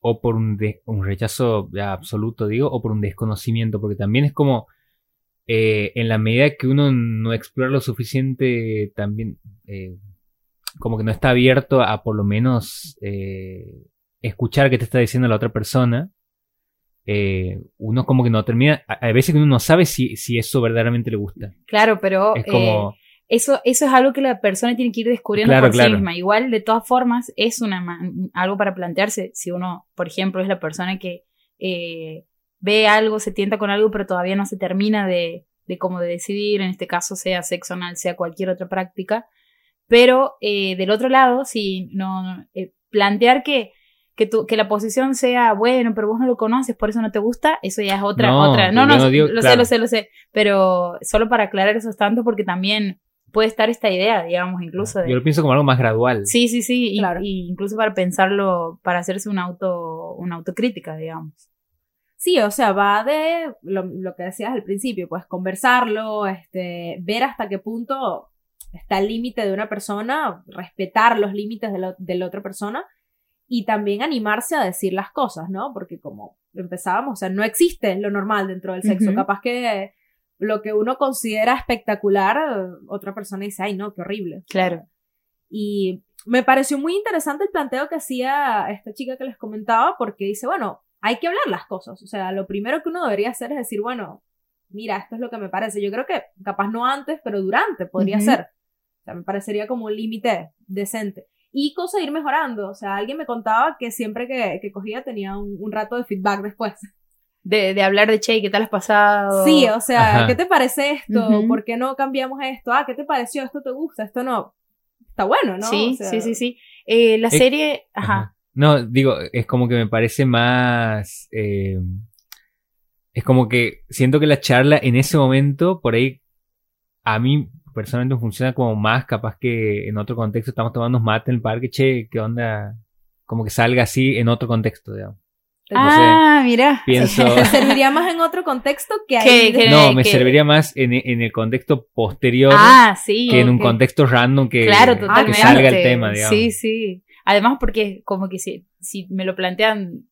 o por un, de- un rechazo ya absoluto, digo, o por un desconocimiento, porque también es como eh, en la medida que uno no explora lo suficiente, también eh, como que no está abierto a por lo menos eh, escuchar qué te está diciendo la otra persona. eh, uno como que no termina, a, a veces que uno no sabe si, si eso verdaderamente le gusta. Claro, pero Es eh, como, eso, eso es algo que la persona tiene que ir descubriendo Claro, por sí misma. Igual, de todas formas, es una algo para plantearse. Si uno, por ejemplo, es la persona que eh, ve algo, se tienta con algo, pero todavía no se termina de, de cómo de decidir, en este caso sea sexo anal, sea cualquier otra práctica. Pero eh, del otro lado, si no, no, eh, plantear que, que, tu- que la posición sea, bueno, pero vos no lo conoces, por eso no te gusta, eso ya es otra, No, otra. No, no, no digo- lo sé, lo sé, lo sé. Pero solo para aclarar esos tantos, porque también puede estar esta idea, digamos, incluso de... Yo lo pienso como algo más gradual. Sí, sí, sí, Claro. y incluso para pensarlo, para hacerse una auto, una autocrítica, digamos. Sí, o sea, va de lo, lo que decías al principio, pues conversarlo, este, ver hasta qué punto está el límite de una persona, respetar los límites de, la- de la otra persona y también animarse a decir las cosas, ¿no? Porque como empezábamos, o sea, no existe lo normal dentro del sexo. Capaz que lo que uno considera espectacular, otra persona dice, ay, no, qué horrible. Claro. Y me pareció muy interesante el planteo que hacía esta chica que les comentaba, porque dice, bueno, hay que hablar las cosas. O sea, lo primero que uno debería hacer es decir, bueno, mira, esto es lo que me parece. Yo creo que capaz no antes, pero durante podría Ujú. ser. O sea, me parecería como un límite decente. Y conseguir mejorando. O sea, alguien me contaba que siempre que, que cogía tenía un, un rato de feedback después. De, de hablar de che, ¿qué tal has pasado? Sí, o sea, Ajá. ¿qué te parece esto? ¿Por qué no cambiamos esto? Ah, ¿qué te pareció? ¿Esto te gusta? ¿Esto no? Está bueno, ¿no? sí, O sea, sí, sí, sí. Eh, la serie, ajá. Ajá. No, digo, es como que me parece más. eh, es como que siento que la charla en ese momento, por ahí, a mí personalmente funciona como más capaz que en otro contexto. Estamos tomando un mate en el parque, che, ¿qué onda? Como que salga así en otro contexto, digamos. Ah, mira. (laughs) Pienso. Te serviría más en otro contexto que ahí. No, me serviría más en, en el contexto posterior Ah, sí. que en un contexto random que, Claro, que totalmente. salga el tema, digamos. Sí, sí. Además, porque como que si, si me lo plantean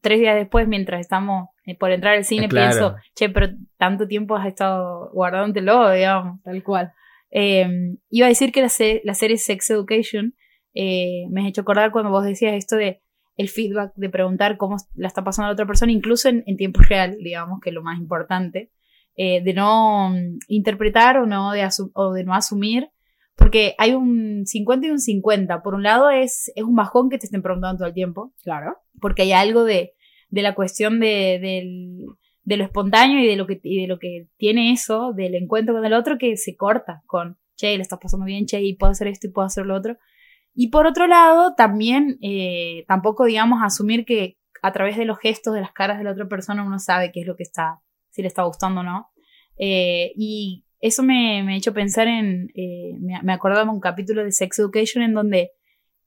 tres días después, mientras estamos eh, por entrar al cine, claro. pienso, che, pero tanto tiempo has estado guardándotelo, digamos. Tal cual. Eh, iba a decir que la, se- la serie Sex Education eh, me ha hecho acordar cuando vos decías esto de el feedback, de preguntar cómo la está pasando la otra persona, incluso en, en tiempo real, digamos, que es lo más importante, eh, de no mm, interpretar o, no de o de no asumir, porque hay un 50 y un 50. Por un lado es, es un bajón que te estén preguntando todo el tiempo, Claro. porque hay algo de, de la cuestión de, del- de lo espontáneo y de lo que y de lo que tiene eso, del encuentro con el otro, que se corta con, che, le estás pasando bien, che, y puedo hacer esto y puedo hacer lo otro. Y por otro lado, también, eh, tampoco, digamos, asumir que a través de los gestos de las caras de la otra persona uno sabe qué es lo que está, si le está gustando o no. Eh, y eso me, me ha hecho pensar en, eh, me, me acordaba un capítulo de Sex Education en donde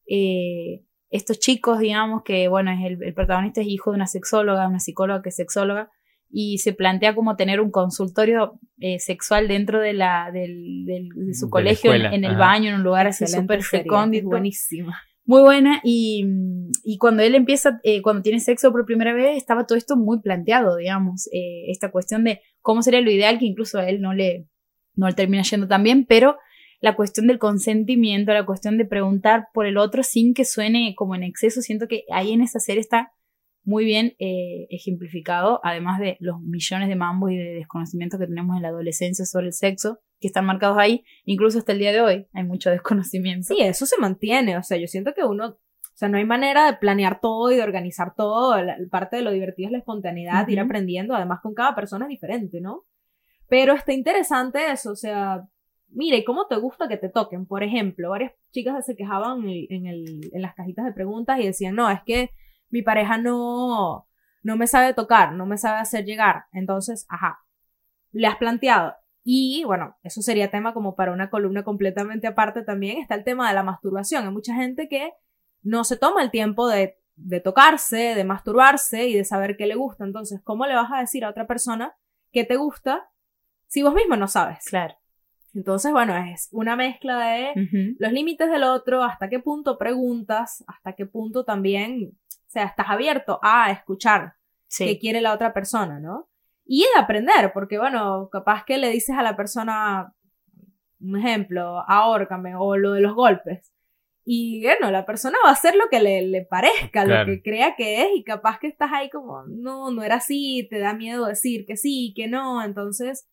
eh, estos chicos, digamos, que bueno, es el, el protagonista es hijo de una sexóloga, una psicóloga que es sexóloga, y se plantea como tener un consultorio eh, sexual dentro de la del, del- de su De colegio, en, el ajá. baño, en un lugar así súper recóndito. buenísima. Muy buena, y, y cuando él empieza, eh, cuando tiene sexo por primera vez, estaba todo esto muy planteado, digamos, eh, esta cuestión de cómo sería lo ideal, que incluso a él no le, no le termina yendo tan bien, pero la cuestión del consentimiento, la cuestión de preguntar por el otro sin que suene como en exceso, siento que ahí en esa serie está muy bien eh, ejemplificado, además de los millones de mambos y de desconocimientos que tenemos en la adolescencia sobre el sexo, que están marcados ahí, incluso hasta el día de hoy hay mucho desconocimiento. Sí, eso se mantiene. O sea, yo siento que uno. O sea, no hay manera de planear todo y de organizar todo. La, parte de lo divertido es la espontaneidad, ir aprendiendo. Además, con cada persona es diferente, ¿no? Pero está interesante eso. O sea, mire, ¿cómo te gusta que te toquen? Por ejemplo, varias chicas se quejaban en, el- en las cajitas de preguntas y decían, no, es que mi pareja no, no me sabe tocar, no me sabe hacer llegar. Entonces, ajá, le has planteado. Y bueno, eso sería tema como para una columna completamente aparte también. Está el tema de la masturbación. Hay mucha gente que no se toma el tiempo de, de tocarse, de masturbarse y de saber qué le gusta. Entonces, ¿cómo le vas a decir a otra persona qué te gusta si vos mismo no sabes? Claro. Entonces, bueno, es una mezcla de los límites del otro, hasta qué punto preguntas, hasta qué punto también, o sea, estás abierto a escuchar Sí. que quiere la otra persona, ¿no? Y de aprender, porque bueno, capaz que le dices a la persona, un ejemplo, ahórcame o lo de los golpes. Y bueno, la persona va a hacer lo que le, le parezca, Claro. lo que crea que es, y capaz que estás ahí como, no, no era así, te da miedo decir que sí, que no, entonces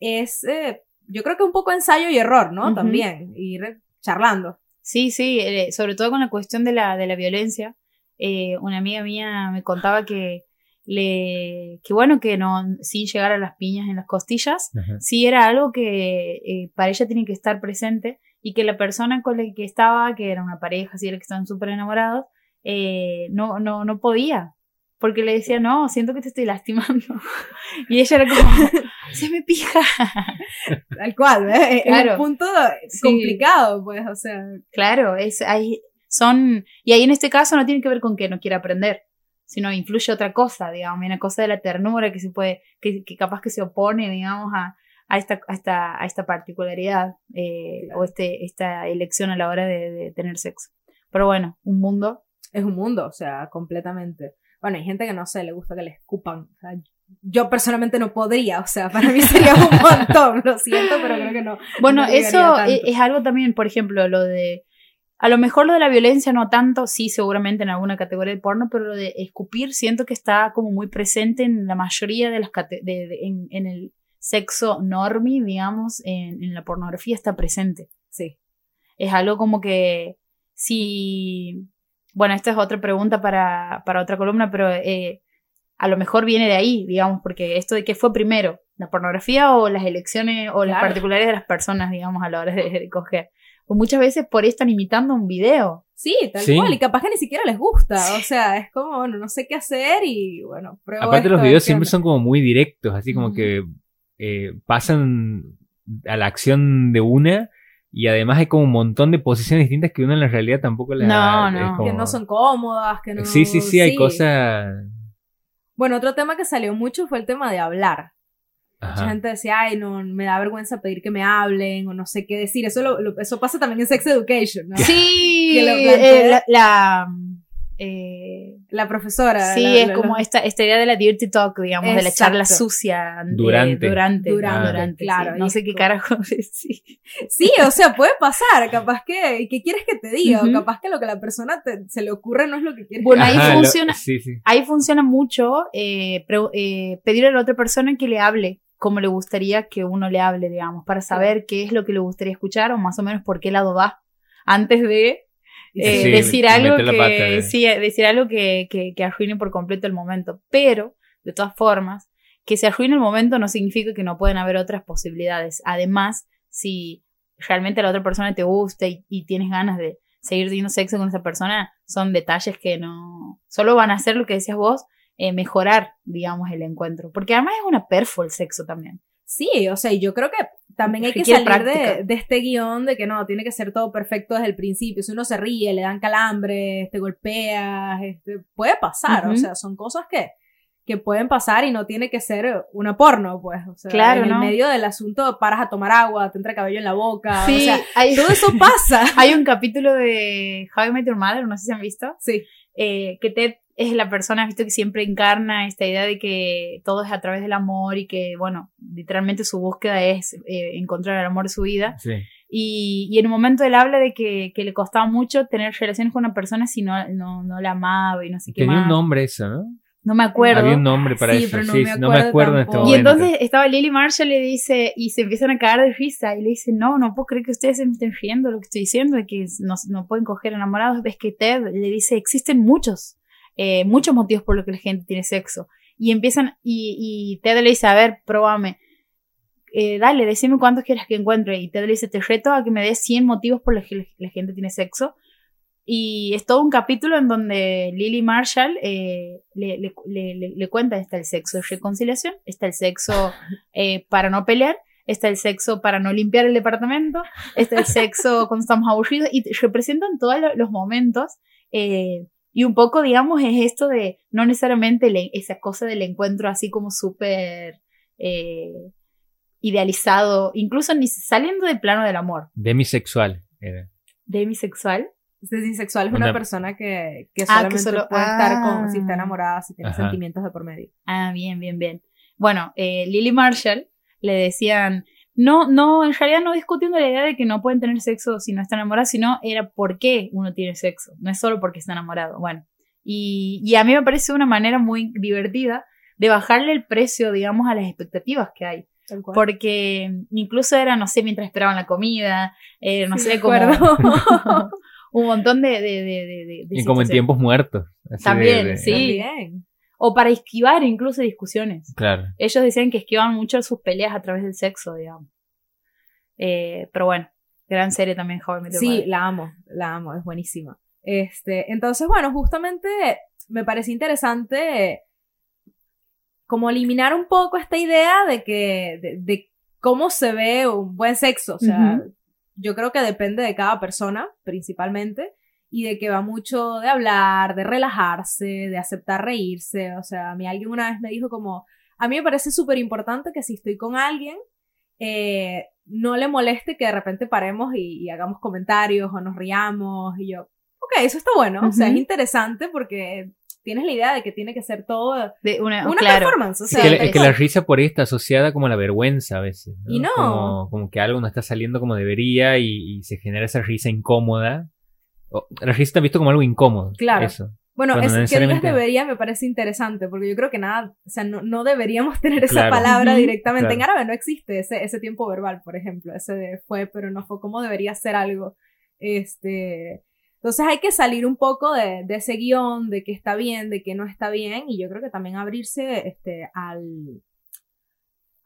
es, eh, yo creo que un poco ensayo y error, ¿no? También, ir charlando. Sí, sí, eh, sobre todo con la cuestión de la, de la violencia. Eh, una amiga mía me contaba que, le, que bueno, que no, sin llegar a las piñas en las costillas, Ajá. sí era algo que eh, para ella tiene que estar presente y que la persona con la que estaba, que era una pareja, así era que estaban súper enamorados, eh, no, no, no podía. Porque le decía, no, siento que te estoy lastimando. (laughs) Y ella era como, se me pija. (laughs) Tal cual. Es Claro. un punto Sí. complicado, pues, o sea, Claro, es, hay, son, y ahí en este caso no tiene que ver con que no quiera aprender, sino influye otra cosa, digamos, una cosa de la ternura que se puede, que, que capaz que se opone, digamos, a, a esta, a esta, a esta particularidad, eh, Claro. o este, esta elección a la hora de, de tener sexo. Pero bueno, un mundo. es un mundo, o sea, completamente. Bueno, hay gente que no sé, le gusta que le escupan. O sea, yo personalmente no podría, o sea, para mí sería un (laughs) montón, lo siento, pero creo que no. Bueno, no eso es, es algo también, por ejemplo, lo de, a lo mejor lo de la violencia no tanto, sí, seguramente en alguna categoría de porno, pero lo de escupir siento que está como muy presente en la mayoría de las de, de- en, en el sexo normi, digamos, en, en la pornografía está presente. Sí. Es algo como que si, bueno, esta es otra pregunta para, para otra columna, pero eh, a lo mejor viene de ahí, digamos, porque esto de qué fue primero, la pornografía o las elecciones o las Claro. particularidades de las personas, digamos, a la hora de, de coger. Pues muchas veces por ahí están imitando un video. Sí, tal Sí. cual, y capaz que ni siquiera les gusta, o sea, es como, bueno, no sé qué hacer y bueno, pruebo Aparte esto, los videos siempre onda. son como muy directos, así como que eh, pasan a la acción de una y además hay como un montón de posiciones distintas que uno en la realidad tampoco las... No, no. como- Que no son cómodas, que no... Sí, sí, sí, hay cosas... Bueno, otro tema que salió mucho fue el tema de hablar. Mucha gente decía, ay, no, me da vergüenza pedir que me hablen o no sé qué decir. Eso, lo- lo- eso pasa también en Sex Education, ¿no? (laughs) Sí, Que lo plantea. eh, la, la, eh, La profesora. sí, la- es la- como la- esta, esta idea de la dirty talk, digamos, de la charla sucia. eh, Durante. durante. Durante, durante, claro, sí. No sé qué carajo (laughs) decir. Sí, o sea, puede pasar. Capaz que, ¿qué quieres que te diga? O capaz que lo que a la persona te- se le ocurre no es lo que quieres Bueno, ahí Ajá, lo- funciona- sí, sí. Ahí funciona mucho eh, pre- eh, pedirle a la otra persona que le hable como le gustaría que uno le hable, digamos, para saber qué es lo que le gustaría escuchar o más o menos por qué lado va antes de eh, Sí, decir algo que pata, eh. sí, decir algo que, que, que arruine por completo el momento. Pero, de todas formas, que se arruine el momento no significa que no pueden haber otras posibilidades. Además, si realmente la otra persona te gusta y, y tienes ganas de seguir teniendo sexo con esa persona, son detalles que no solo van a hacer lo que decías vos, eh, mejorar, digamos, el encuentro. Porque además es una perfo el sexo también. Sí, o sea, y yo creo que también hay que salir de, de este guion de que no, tiene que ser todo perfecto desde el principio. Si uno se ríe, le dan calambres, te golpeas, este, puede pasar, o Ujú. sea, son cosas que, que pueden pasar y no tiene que ser una porno, pues. O sea, Claro, en ¿no? el medio del asunto paras a tomar agua, te entra cabello en la boca, Sí, o sea, hay, todo eso (laughs) pasa. hay un capítulo de How I Met Your Mother, no sé si han visto, Sí, eh, que Ted es la persona, visto que siempre encarna esta idea de que todo es a través del amor y que, bueno, literalmente su búsqueda es eh, encontrar el amor de su vida. Sí. Y, y en un momento él habla de que, que le costaba mucho tener relaciones con una persona si no, no, no la amaba y no sé qué Tenía un nombre eso, ¿no? No me acuerdo. Había un nombre para Sí, eso, pero no sí, me no me acuerdo en este tampoco. Y momento. entonces estaba Lily Marshall y le dice, y se empiezan a cagar de risa, y le dice, no, no puedo creer que ustedes se me estén riendo lo que estoy diciendo, de que no, no pueden coger enamorados. Ves que Ted le dice, existen muchos, eh, muchos motivos por los que la gente tiene sexo. Y empiezan, y, y Ted le dice, a ver, probame. Eh, dale, decime cuántos quieres que encuentre. Y Ted le dice, te reto a que me des 100 motivos por los que la- gente tiene sexo. Y es todo un capítulo en donde Lily Marshall eh, le, le, le- cuenta, está el sexo de reconciliación, está el sexo (laughs) eh, para no pelear, está el sexo para no limpiar el departamento, está el sexo cuando estamos aburridos, y representan todos lo- los momentos. eh, y un poco, digamos, es esto de no necesariamente le- esa cosa del encuentro así como súper eh, idealizado, incluso ni saliendo del plano del amor, Demisexual era. demisexual. Bisexual es una, Una- persona que, que Ah, que solo- puede estar ah. con, si está enamorada, si tiene Ajá. sentimientos de por medio. Ah, bien, bien, bien. Bueno, eh, Lily Marshall le decían, no, no, en realidad no discutiendo la idea de que no pueden tener sexo si no están enamorados, sino era por qué uno tiene sexo, no es solo porque está enamorado. Bueno, y, y a mí me parece una manera muy divertida de bajarle el precio, digamos, a las expectativas que hay. Tal cual. Porque incluso era, no sé, mientras esperaban la comida, eh, no Sí, sé, como (laughs) un montón de... de, de, de- de Y como en tiempos muertos. así También, de- sí. También. O para esquivar incluso discusiones. Claro. Ellos decían que esquivan mucho sus peleas a través del sexo, digamos. Eh, pero bueno, gran serie también, Your Sí, la amo, la amo, es buenísima. Este, entonces, bueno, justamente me parece interesante como eliminar un poco esta idea de que, de, de cómo se ve un buen sexo. O sea, yo creo que depende de cada persona, principalmente, y de que va mucho de hablar, de relajarse, de aceptar reírse. O sea, a mí alguien una vez me dijo como, a mí me parece súper importante que si estoy con alguien, eh, no le moleste que de repente paremos y, y hagamos comentarios o nos riamos y yo, ok, eso está bueno, o sea, es interesante porque tienes la idea de que tiene que ser todo De una, una claro. performance, o Sí, sea, Es que, que la risa por ahí está asociada como a la vergüenza a veces. Y no. Como, como que algo no está saliendo como debería y, y se genera esa risa incómoda. O- la risa está visto como algo incómodo. Claro. Eso. Bueno, Cuando es, que digas debería me parece interesante, porque yo creo que nada, o sea, no, no deberíamos (laughs) tener esa Claro. palabra directamente. En árabe no existe ese, ese tiempo verbal, por ejemplo, ese de fue, pero no fue como debería ser algo. Este, entonces hay que salir un poco de, de ese guion, de que está bien, de que no está bien, y yo creo que también abrirse este, al,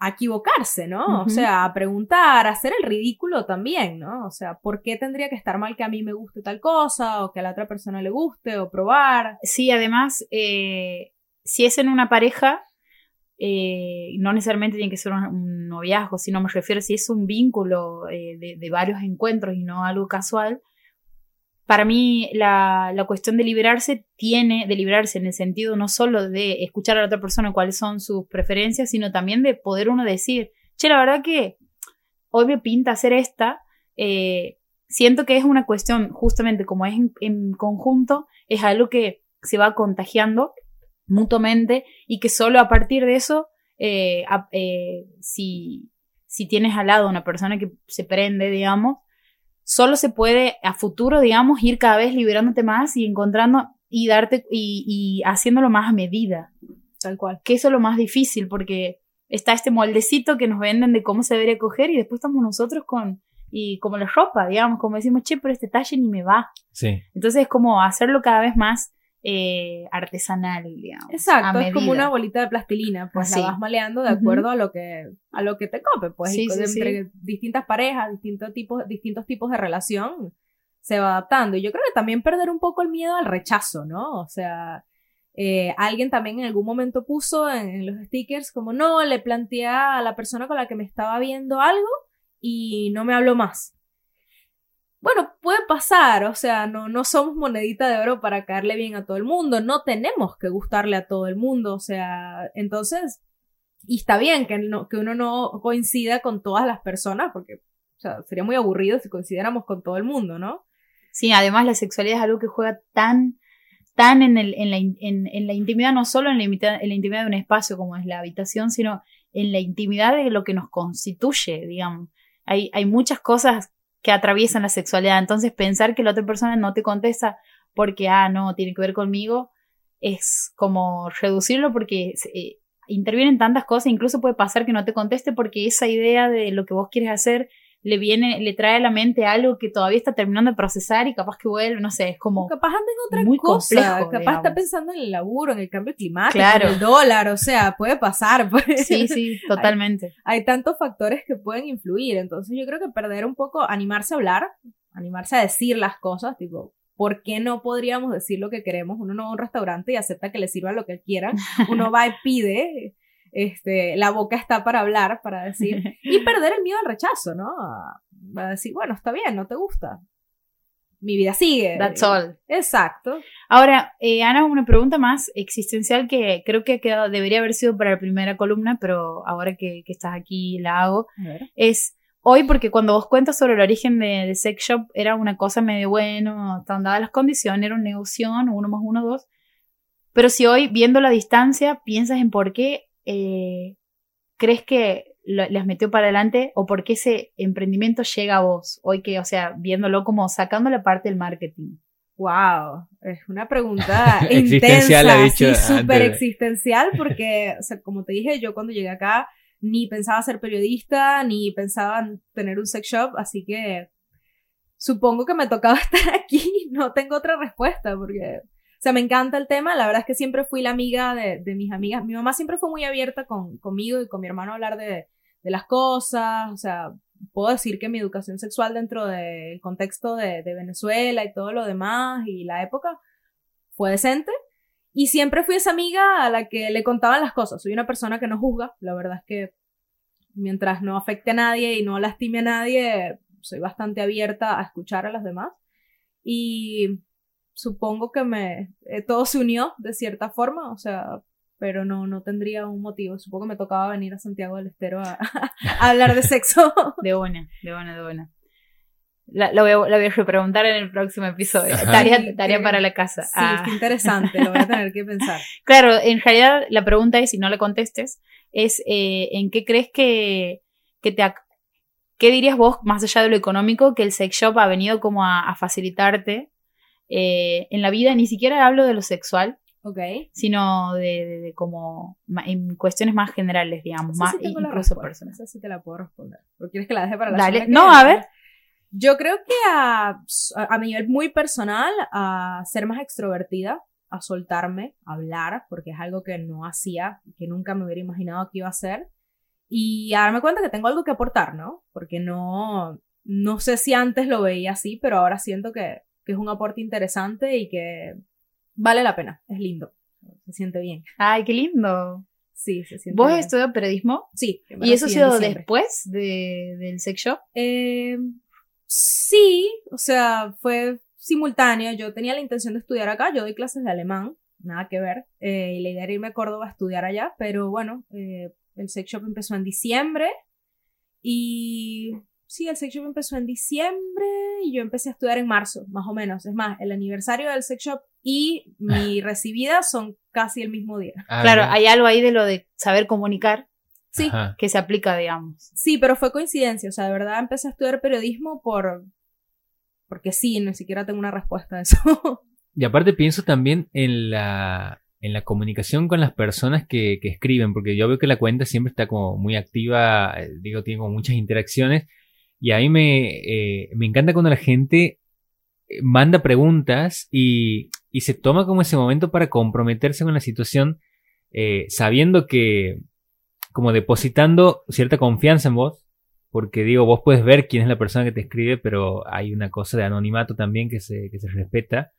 a equivocarse, ¿no? O sea, a preguntar, a hacer el ridículo también, ¿no? O sea, ¿por qué tendría que estar mal que a mí me guste tal cosa o que a la otra persona le guste o probar? Sí, además, eh, si es en una pareja, eh, no necesariamente tiene que ser un, un noviazgo, sino me refiero si es un vínculo eh, de, de varios encuentros y no algo casual. Para mí, la, la cuestión de liberarse tiene, de liberarse en el sentido no solo de escuchar a la otra persona cuáles son sus preferencias, sino también de poder uno decir, che, la verdad que hoy me pinta hacer esta. eh, siento que es una cuestión, justamente como es en, conjunto, es algo que se va contagiando mutuamente y que solo a partir de eso, eh, eh, si, si tienes al lado una persona que se prende, digamos, solo se puede a futuro, digamos, ir cada vez liberándote más y encontrando y darte y, y haciéndolo más a medida, Tal cual. que eso es lo más difícil porque está este moldecito que nos venden de cómo se debería coger y después estamos nosotros con y como la ropa, digamos, como decimos, che, pero este talle ni me va. Sí. Entonces es como hacerlo cada vez más eh, artesanal, digamos. Exacto, es como una bolita de plastilina, pues Así. la vas maleando de acuerdo a lo que a lo que te cope, pues sí, entre distintas parejas, distintos tipos distintos tipos de relación se va adaptando. Y yo creo que también perder un poco el miedo al rechazo, ¿no? O sea, eh, alguien también en algún momento puso en, en los stickers como no, le planteé a la persona con la que me estaba viendo algo y no me habló más. Bueno, puede pasar, o sea, no, no somos monedita de oro para caerle bien a todo el mundo, no tenemos que gustarle a todo el mundo, o sea, entonces, y está bien que, no, que uno no coincida con todas las personas, porque, sería muy aburrido si coincidiéramos con todo el mundo, ¿no? Sí, además la sexualidad es algo que juega tan, tan en, el, en, la, en, la intimidad, no solo en la, imita- en la intimidad de un espacio como es la habitación, sino en la intimidad de lo que nos constituye, digamos. Hay, hay muchas cosas que atraviesan la sexualidad, entonces pensar que la otra persona no te contesta porque, ah, no, tiene que ver conmigo, es como reducirlo porque eh, intervienen tantas cosas, incluso puede pasar que no te conteste porque esa idea de lo que vos quieres hacer le viene, le trae a la mente algo que todavía está terminando de procesar y capaz que vuelve, no sé, es como Capaz anda en otra muy cosa, complejo, capaz digamos. está pensando en el laburo, en el cambio climático, Claro. en el dólar, o sea, puede pasar, (laughs) pues. sí, sí, totalmente. hay tantos factores que pueden influir. Entonces yo creo que perder un poco, animarse a hablar, animarse a decir las cosas, tipo, ¿por qué no podríamos decir lo que queremos? Uno no va a un restaurante y acepta que le sirvan lo que quieran. (laughs) Uno va y pide, este, la boca está para hablar, para decir, (laughs) y perder el miedo al rechazo, ¿no? A, a decir, bueno, está bien, no te gusta. Mi vida sigue. That's all. Exacto. Ahora, eh, Ana, una pregunta más existencial que creo que ha quedado, debería haber sido para la primera columna, pero ahora que, que estás aquí la hago. A ver. Es hoy, porque cuando vos cuentas sobre el origen de, de Sex Shop, era una cosa medio bueno, estaban dadas las condiciones, era un negocio, uno más uno, dos. Pero si hoy, viendo la distancia, piensas en por qué eh, crees que lo- las metió para adelante o por qué ese emprendimiento llega a vos, hoy que, o sea, viéndolo como sacando la parte del marketing. Wow, es una pregunta (laughs) Existencial, intensa, ha dicho sí, súper existencial, porque, o sea, como te dije, yo cuando llegué acá ni pensaba ser periodista, ni pensaba en tener un sex shop, así que supongo que me tocaba (laughs) estar aquí, no tengo otra respuesta, porque O sea, me encanta el tema. La verdad es que siempre fui la amiga de, de mis amigas. Mi mamá siempre fue muy abierta con, conmigo y con mi hermano a hablar de, de las cosas. O sea, puedo decir que mi educación sexual dentro del contexto de, Venezuela y todo lo demás y la época fue decente. Y siempre fui esa amiga a la que le contaban las cosas. Soy una persona que no juzga. La verdad es que mientras no afecte a nadie y no lastime a nadie, soy bastante abierta a escuchar a los demás. Y supongo que me eh, todo se unió de cierta forma, o sea, pero no, no tendría un motivo. Supongo que me tocaba venir a Santiago del Estero a, (laughs) a hablar de sexo. (laughs) De buena, de buena, de buena. La, lo voy a, la voy a repreguntar en el próximo episodio. Ajá. Tarea, tarea para la casa. Sí, Ah. qué interesante, lo voy a tener que pensar. (laughs) Claro, en realidad la pregunta es, si no la contestes, es eh, ¿en qué crees que, que te... ¿Qué dirías vos, más allá de lo económico, que el sex shop ha venido como a, a facilitarte eh, en la vida? Ni siquiera hablo de lo sexual, Ok. sino de, de- de como en cuestiones más generales, digamos, Esa más sí incluso personales. Esa sí te la puedo responder. ¿Pero quieres que la deje para la Dale. No, a ver. Yo creo que a, a nivel muy personal, a ser más extrovertida, a soltarme, a hablar, porque es algo que no hacía, que nunca me hubiera imaginado que iba a hacer. Y a darme cuenta que tengo algo que aportar, ¿no? Porque no, no sé si antes lo veía así, pero ahora siento que, que es un aporte interesante y que vale la pena. Es lindo. Se siente bien. Ay, qué lindo. Sí, se siente ¿Vos bien. estudiado periodismo? Sí. ¿Y eso ha sido después de, del sex shop? Eh, sí, o sea, fue simultáneo. Yo tenía la intención de estudiar acá, yo doy clases de alemán, nada que ver. eh, y la idea era irme a Córdoba a estudiar allá, pero bueno, eh, el sex shop empezó en diciembre. Y sí, el sex shop empezó en diciembre y yo empecé a estudiar en marzo, más o menos. Es más, el aniversario del sex shop y mi (laughs) recibida son casi el mismo día. Ah, claro, hay algo ahí de lo de saber comunicar Sí, Ajá. que se aplica, digamos. Sí, pero fue coincidencia. O sea, de verdad empecé a estudiar periodismo por. Porque sí, ni siquiera tengo una respuesta a eso. (laughs) Y aparte pienso también en la, en la comunicación con las personas que, que escriben, porque yo veo que la cuenta siempre está como muy activa, eh, digo, tiene como muchas interacciones, y a mí me, eh, me encanta cuando la gente eh, manda preguntas y, y se toma como ese momento para comprometerse con la situación, eh, sabiendo que, como depositando cierta confianza en vos, porque digo, vos puedes ver quién es la persona que te escribe, pero hay una cosa de anonimato también que se, que se respeta.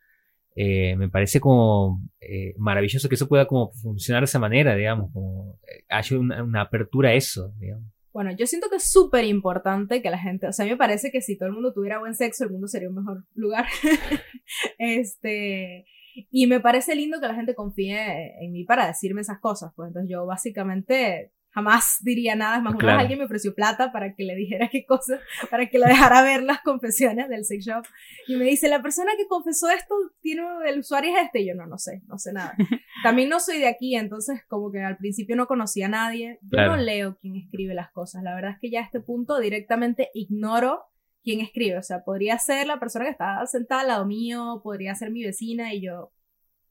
Eh, me parece como eh, maravilloso que eso pueda como funcionar de esa manera, digamos, como eh, haya una, una apertura a eso, digamos. Bueno, yo siento que es súper importante que la gente, o sea, me parece que si todo el mundo tuviera buen sexo, el mundo sería un mejor lugar. (laughs) este, y me parece lindo que la gente confíe en mí para decirme esas cosas, pues entonces yo básicamente jamás diría nada, es más, Claro. alguien me ofreció plata para que le dijera qué cosas, para que le dejara ver las confesiones del sex shop, y me dice, la persona que confesó esto tiene, el usuario es este, y yo no, no sé, no sé nada. (laughs) También no soy de aquí, entonces como que al principio no conocía a nadie. Yo Claro. no leo quién escribe las cosas. La verdad es que ya a este punto directamente ignoro quién escribe. O sea, podría ser la persona que está sentada al lado mío, podría ser mi vecina y yo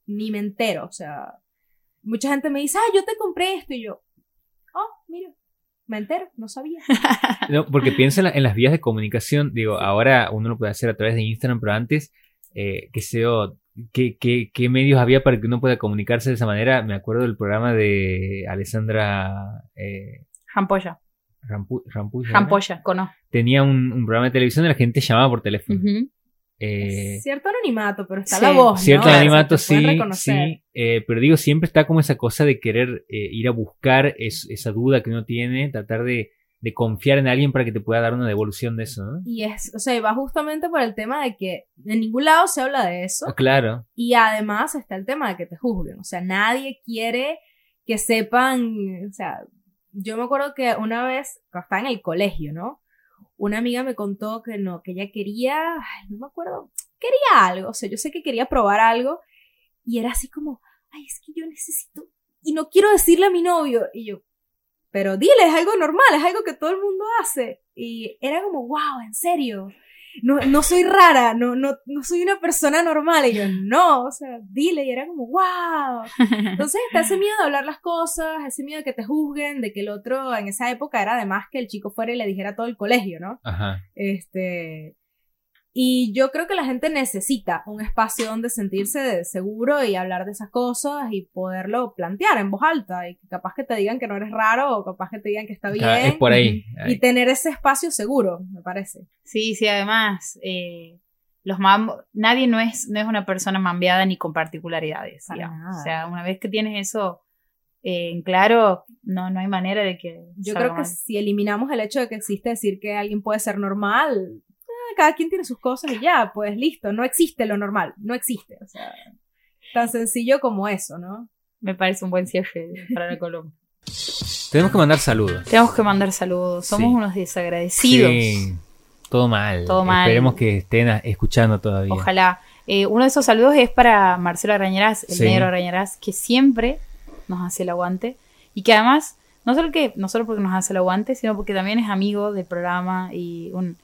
ni me entero. O sea, mucha gente me dice, ah, yo te compré esto y yo, mira, me entero, no sabía. (laughs) No, porque pienso en, la- en las vías de comunicación, digo, ahora uno lo puede hacer a través de Instagram, pero antes, eh, qué sé yo, ¿qué, qué, qué medios había para que uno pueda comunicarse de esa manera? Me acuerdo del programa de Alessandra eh, Jampolla. Rampu- cono. Tenía un, un programa de televisión y la gente llamaba por teléfono. Eh, Cierto anonimato, pero está sí. la voz. ¿no? Cierto O sea, animato, te pueden sí, sí, eh, pero digo, siempre está como esa cosa de querer eh, ir a buscar es- esa duda que uno tiene, tratar de, de confiar en alguien para que te pueda dar una devolución de eso, ¿no? Y es, o sea, va justamente por el tema de que en ningún lado se habla de eso. Ah, Claro, Y además está el tema de que te juzguen. O sea, nadie quiere que sepan. O sea, yo me acuerdo que una vez, cuando estaba en el colegio, ¿no? Una amiga me contó que no, que ella quería. No me acuerdo. Quería algo. O sea, yo sé que quería probar algo. Y era así como, ay, es que yo necesito. Y no quiero decirle a mi novio. Y yo, pero dile, es algo normal, es algo que todo el mundo hace. Y era como, wow, en serio. No, no soy rara, no, no, no soy una persona normal. Y yo, (laughs) no, o sea, dile. Y era como, wow. Entonces está ese miedo de hablar las cosas, ese miedo de que te juzguen, de que el otro en esa época era además que el chico fuera y le dijera todo el colegio, ¿no? ajá. Este. Y yo creo que la gente necesita un espacio donde sentirse seguro y hablar de esas cosas y poderlo plantear en voz alta y capaz que te digan que no eres raro o capaz que te digan que está bien. Ah, es por ahí. ahí. Y tener ese espacio seguro, me parece. Sí, sí, además, eh, los mam nadie no es, no es una persona mambeada ni con particularidades. Para digamos. nada. O sea, una vez que tienes eso eh, en claro, no, no hay manera de que. Yo creo que mal. si eliminamos el hecho de que existe decir que alguien puede ser normal, cada quien tiene sus cosas y ya, pues listo, no existe lo normal, no existe. O sea, tan sencillo como eso, ¿no? Me parece un buen cierre para la columna. Tenemos que mandar saludos. Tenemos que mandar saludos. Somos Sí. unos desagradecidos. Sí, todo mal. Todo mal. Esperemos que estén a- escuchando todavía. Ojalá. Eh, uno de esos saludos es para Marcelo Arañarás, el Sí. negro Arañarás, que siempre nos hace el aguante. Y que además, no solo que, no solo porque nos hace el aguante, sino porque también es amigo del programa y un-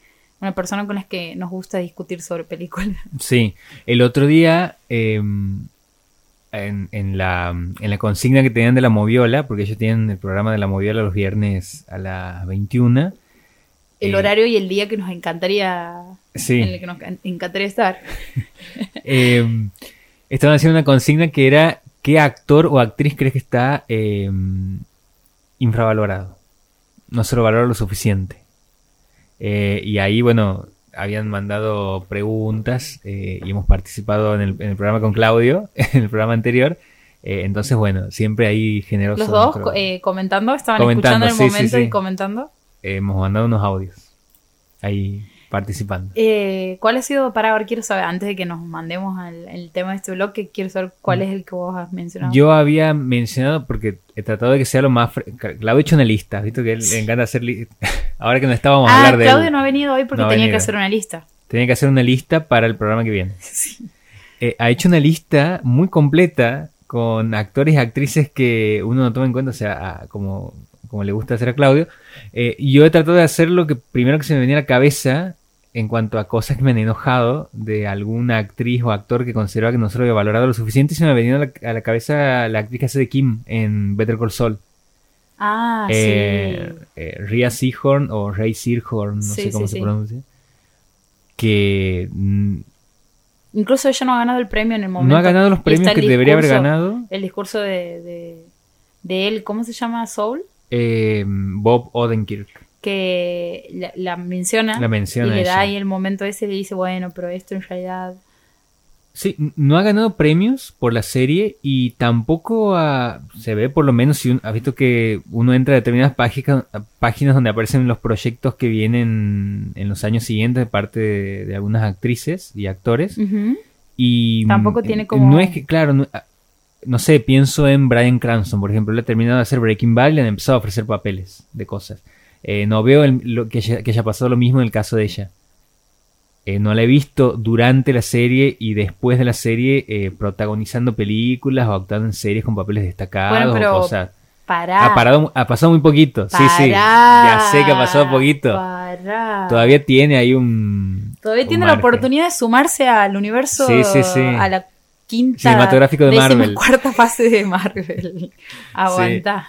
una persona con la que nos gusta discutir sobre películas. (laughs) Sí, el otro día eh, en, en la, en la consigna que tenían de la Moviola, porque ellos tienen el programa de la Moviola los viernes a las 21. El eh, horario y el día que nos encantaría, Sí. en el que nos can- encantaría estar. (laughs) eh, estaban haciendo una consigna que era ¿qué actor o actriz crees que está eh, infravalorado? No se lo valora lo suficiente. Eh, y ahí, bueno, habían mandado preguntas eh, y hemos participado en el, en el programa con Claudio, (laughs) en el programa anterior. Eh, entonces, bueno, siempre ahí generosos. Los dos eh, comentando, estaban Comentando, escuchando en el sí, momento sí. y comentando. eh, hemos mandado unos audios ahí participando. Eh, ¿Cuál ha sido, para ahora quiero saber, antes de que nos mandemos al el tema de este bloque, quiero saber cuál es el que vos has mencionado? Yo había mencionado, porque he tratado de que sea lo más... Claudio ha hecho una lista, ¿visto? Que él le encanta hacer... (laughs) Ahora que no estábamos a ah, hablar de Claudio él. no ha venido hoy porque No tenía que hacer una lista. Tenía que hacer una lista para el programa que viene. (laughs) Eh, ha hecho una lista muy completa con actores y actrices que uno no toma en cuenta, o sea, a- como, como le gusta hacer a Claudio. Eh, y yo he tratado de hacer lo que primero que se me venía a la cabeza en cuanto a cosas que me han enojado de alguna actriz o actor que consideraba que no se lo había valorado lo suficiente. Y se me ha venido a la, a la cabeza la actriz que hace de Kim en Better Call Saul. Ah, Eh, sí. eh, Rhea Seahorn o Ray Seahorn, no Sí, sé cómo sí, se sí. pronuncia. Que Incluso ella no ha ganado el premio en el momento. no ha ganado los premios que debería haber ganado. El discurso de, de, de él, ¿cómo se llama? Soul. Eh, Bob Odenkirk. Que la, la menciona. La menciona Y le da ella. ahí el momento ese y le dice, bueno, pero esto en realidad. Sí, no ha ganado premios por la serie y tampoco ha- se ve, por lo menos, si un- has visto que uno entra a determinadas páginas, páginas donde aparecen los proyectos que vienen en los años siguientes de parte de, de algunas actrices y actores. Y Tampoco mm, tiene eh, como- No es que, claro, no, ah, no sé, pienso en Brian Cranston, por ejemplo, le ha terminado de hacer Breaking Bad y le han empezado a ofrecer papeles de cosas. Eh, no veo el- lo que, haya, que haya pasado lo mismo en el caso de ella. Eh, no la he visto durante la serie y después de la serie eh, protagonizando películas o actuando en series con papeles destacados Bueno, o cosas. Pará. Ha, parado, ha pasado muy poquito, sí, sí. Ya sé que ha pasado poquito. pará. Todavía tiene ahí un. Todavía un tiene la oportunidad de sumarse al universo, Sí, sí, sí. a la quinta Cinematográfico de Marvel. cuarta fase de Marvel. (laughs) Aguanta.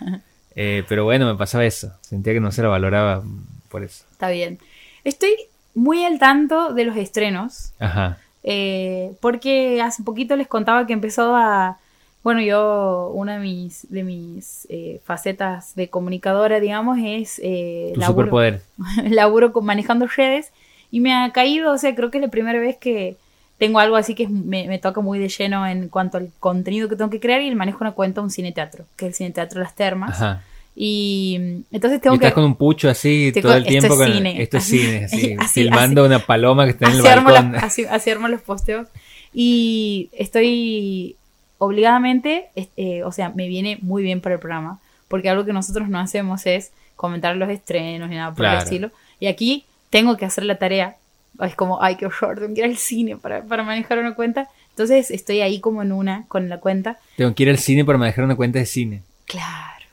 Eh, pero bueno, me pasaba eso. Sentía que no se la valoraba por eso. Está bien. Estoy muy al tanto de los estrenos. Ajá. eh, porque hace poquito les contaba que empezó a. Bueno, yo, una de mis, de mis eh, facetas de comunicadora, digamos, es eh, Tu laburo- superpoder. (laughs) laburo con manejando redes y me ha caído, o sea, creo que es la primera vez que tengo algo así que me, me toca muy de lleno en cuanto al contenido que tengo que crear y el manejo una cuenta un cine teatro, que es el cine teatro Las Termas. Ajá. Y mm, entonces Y tengo estás que con un pucho así todo el tiempo esto es con cine. esto es cine, así, (laughs) Así, filmando una paloma que está en el así balcón. la- así- así armo los posteos. Y estoy obligadamente, eh, o sea, me viene muy bien para el programa, porque algo que nosotros no hacemos es comentar los estrenos ni nada por Claro. el estilo. Y aquí tengo que hacer la tarea. Es como, ay, qué horror, tengo que ir al cine para, para manejar una cuenta. Entonces estoy ahí como en una con la cuenta. Tengo que ir al cine para manejar una cuenta de cine. Claro.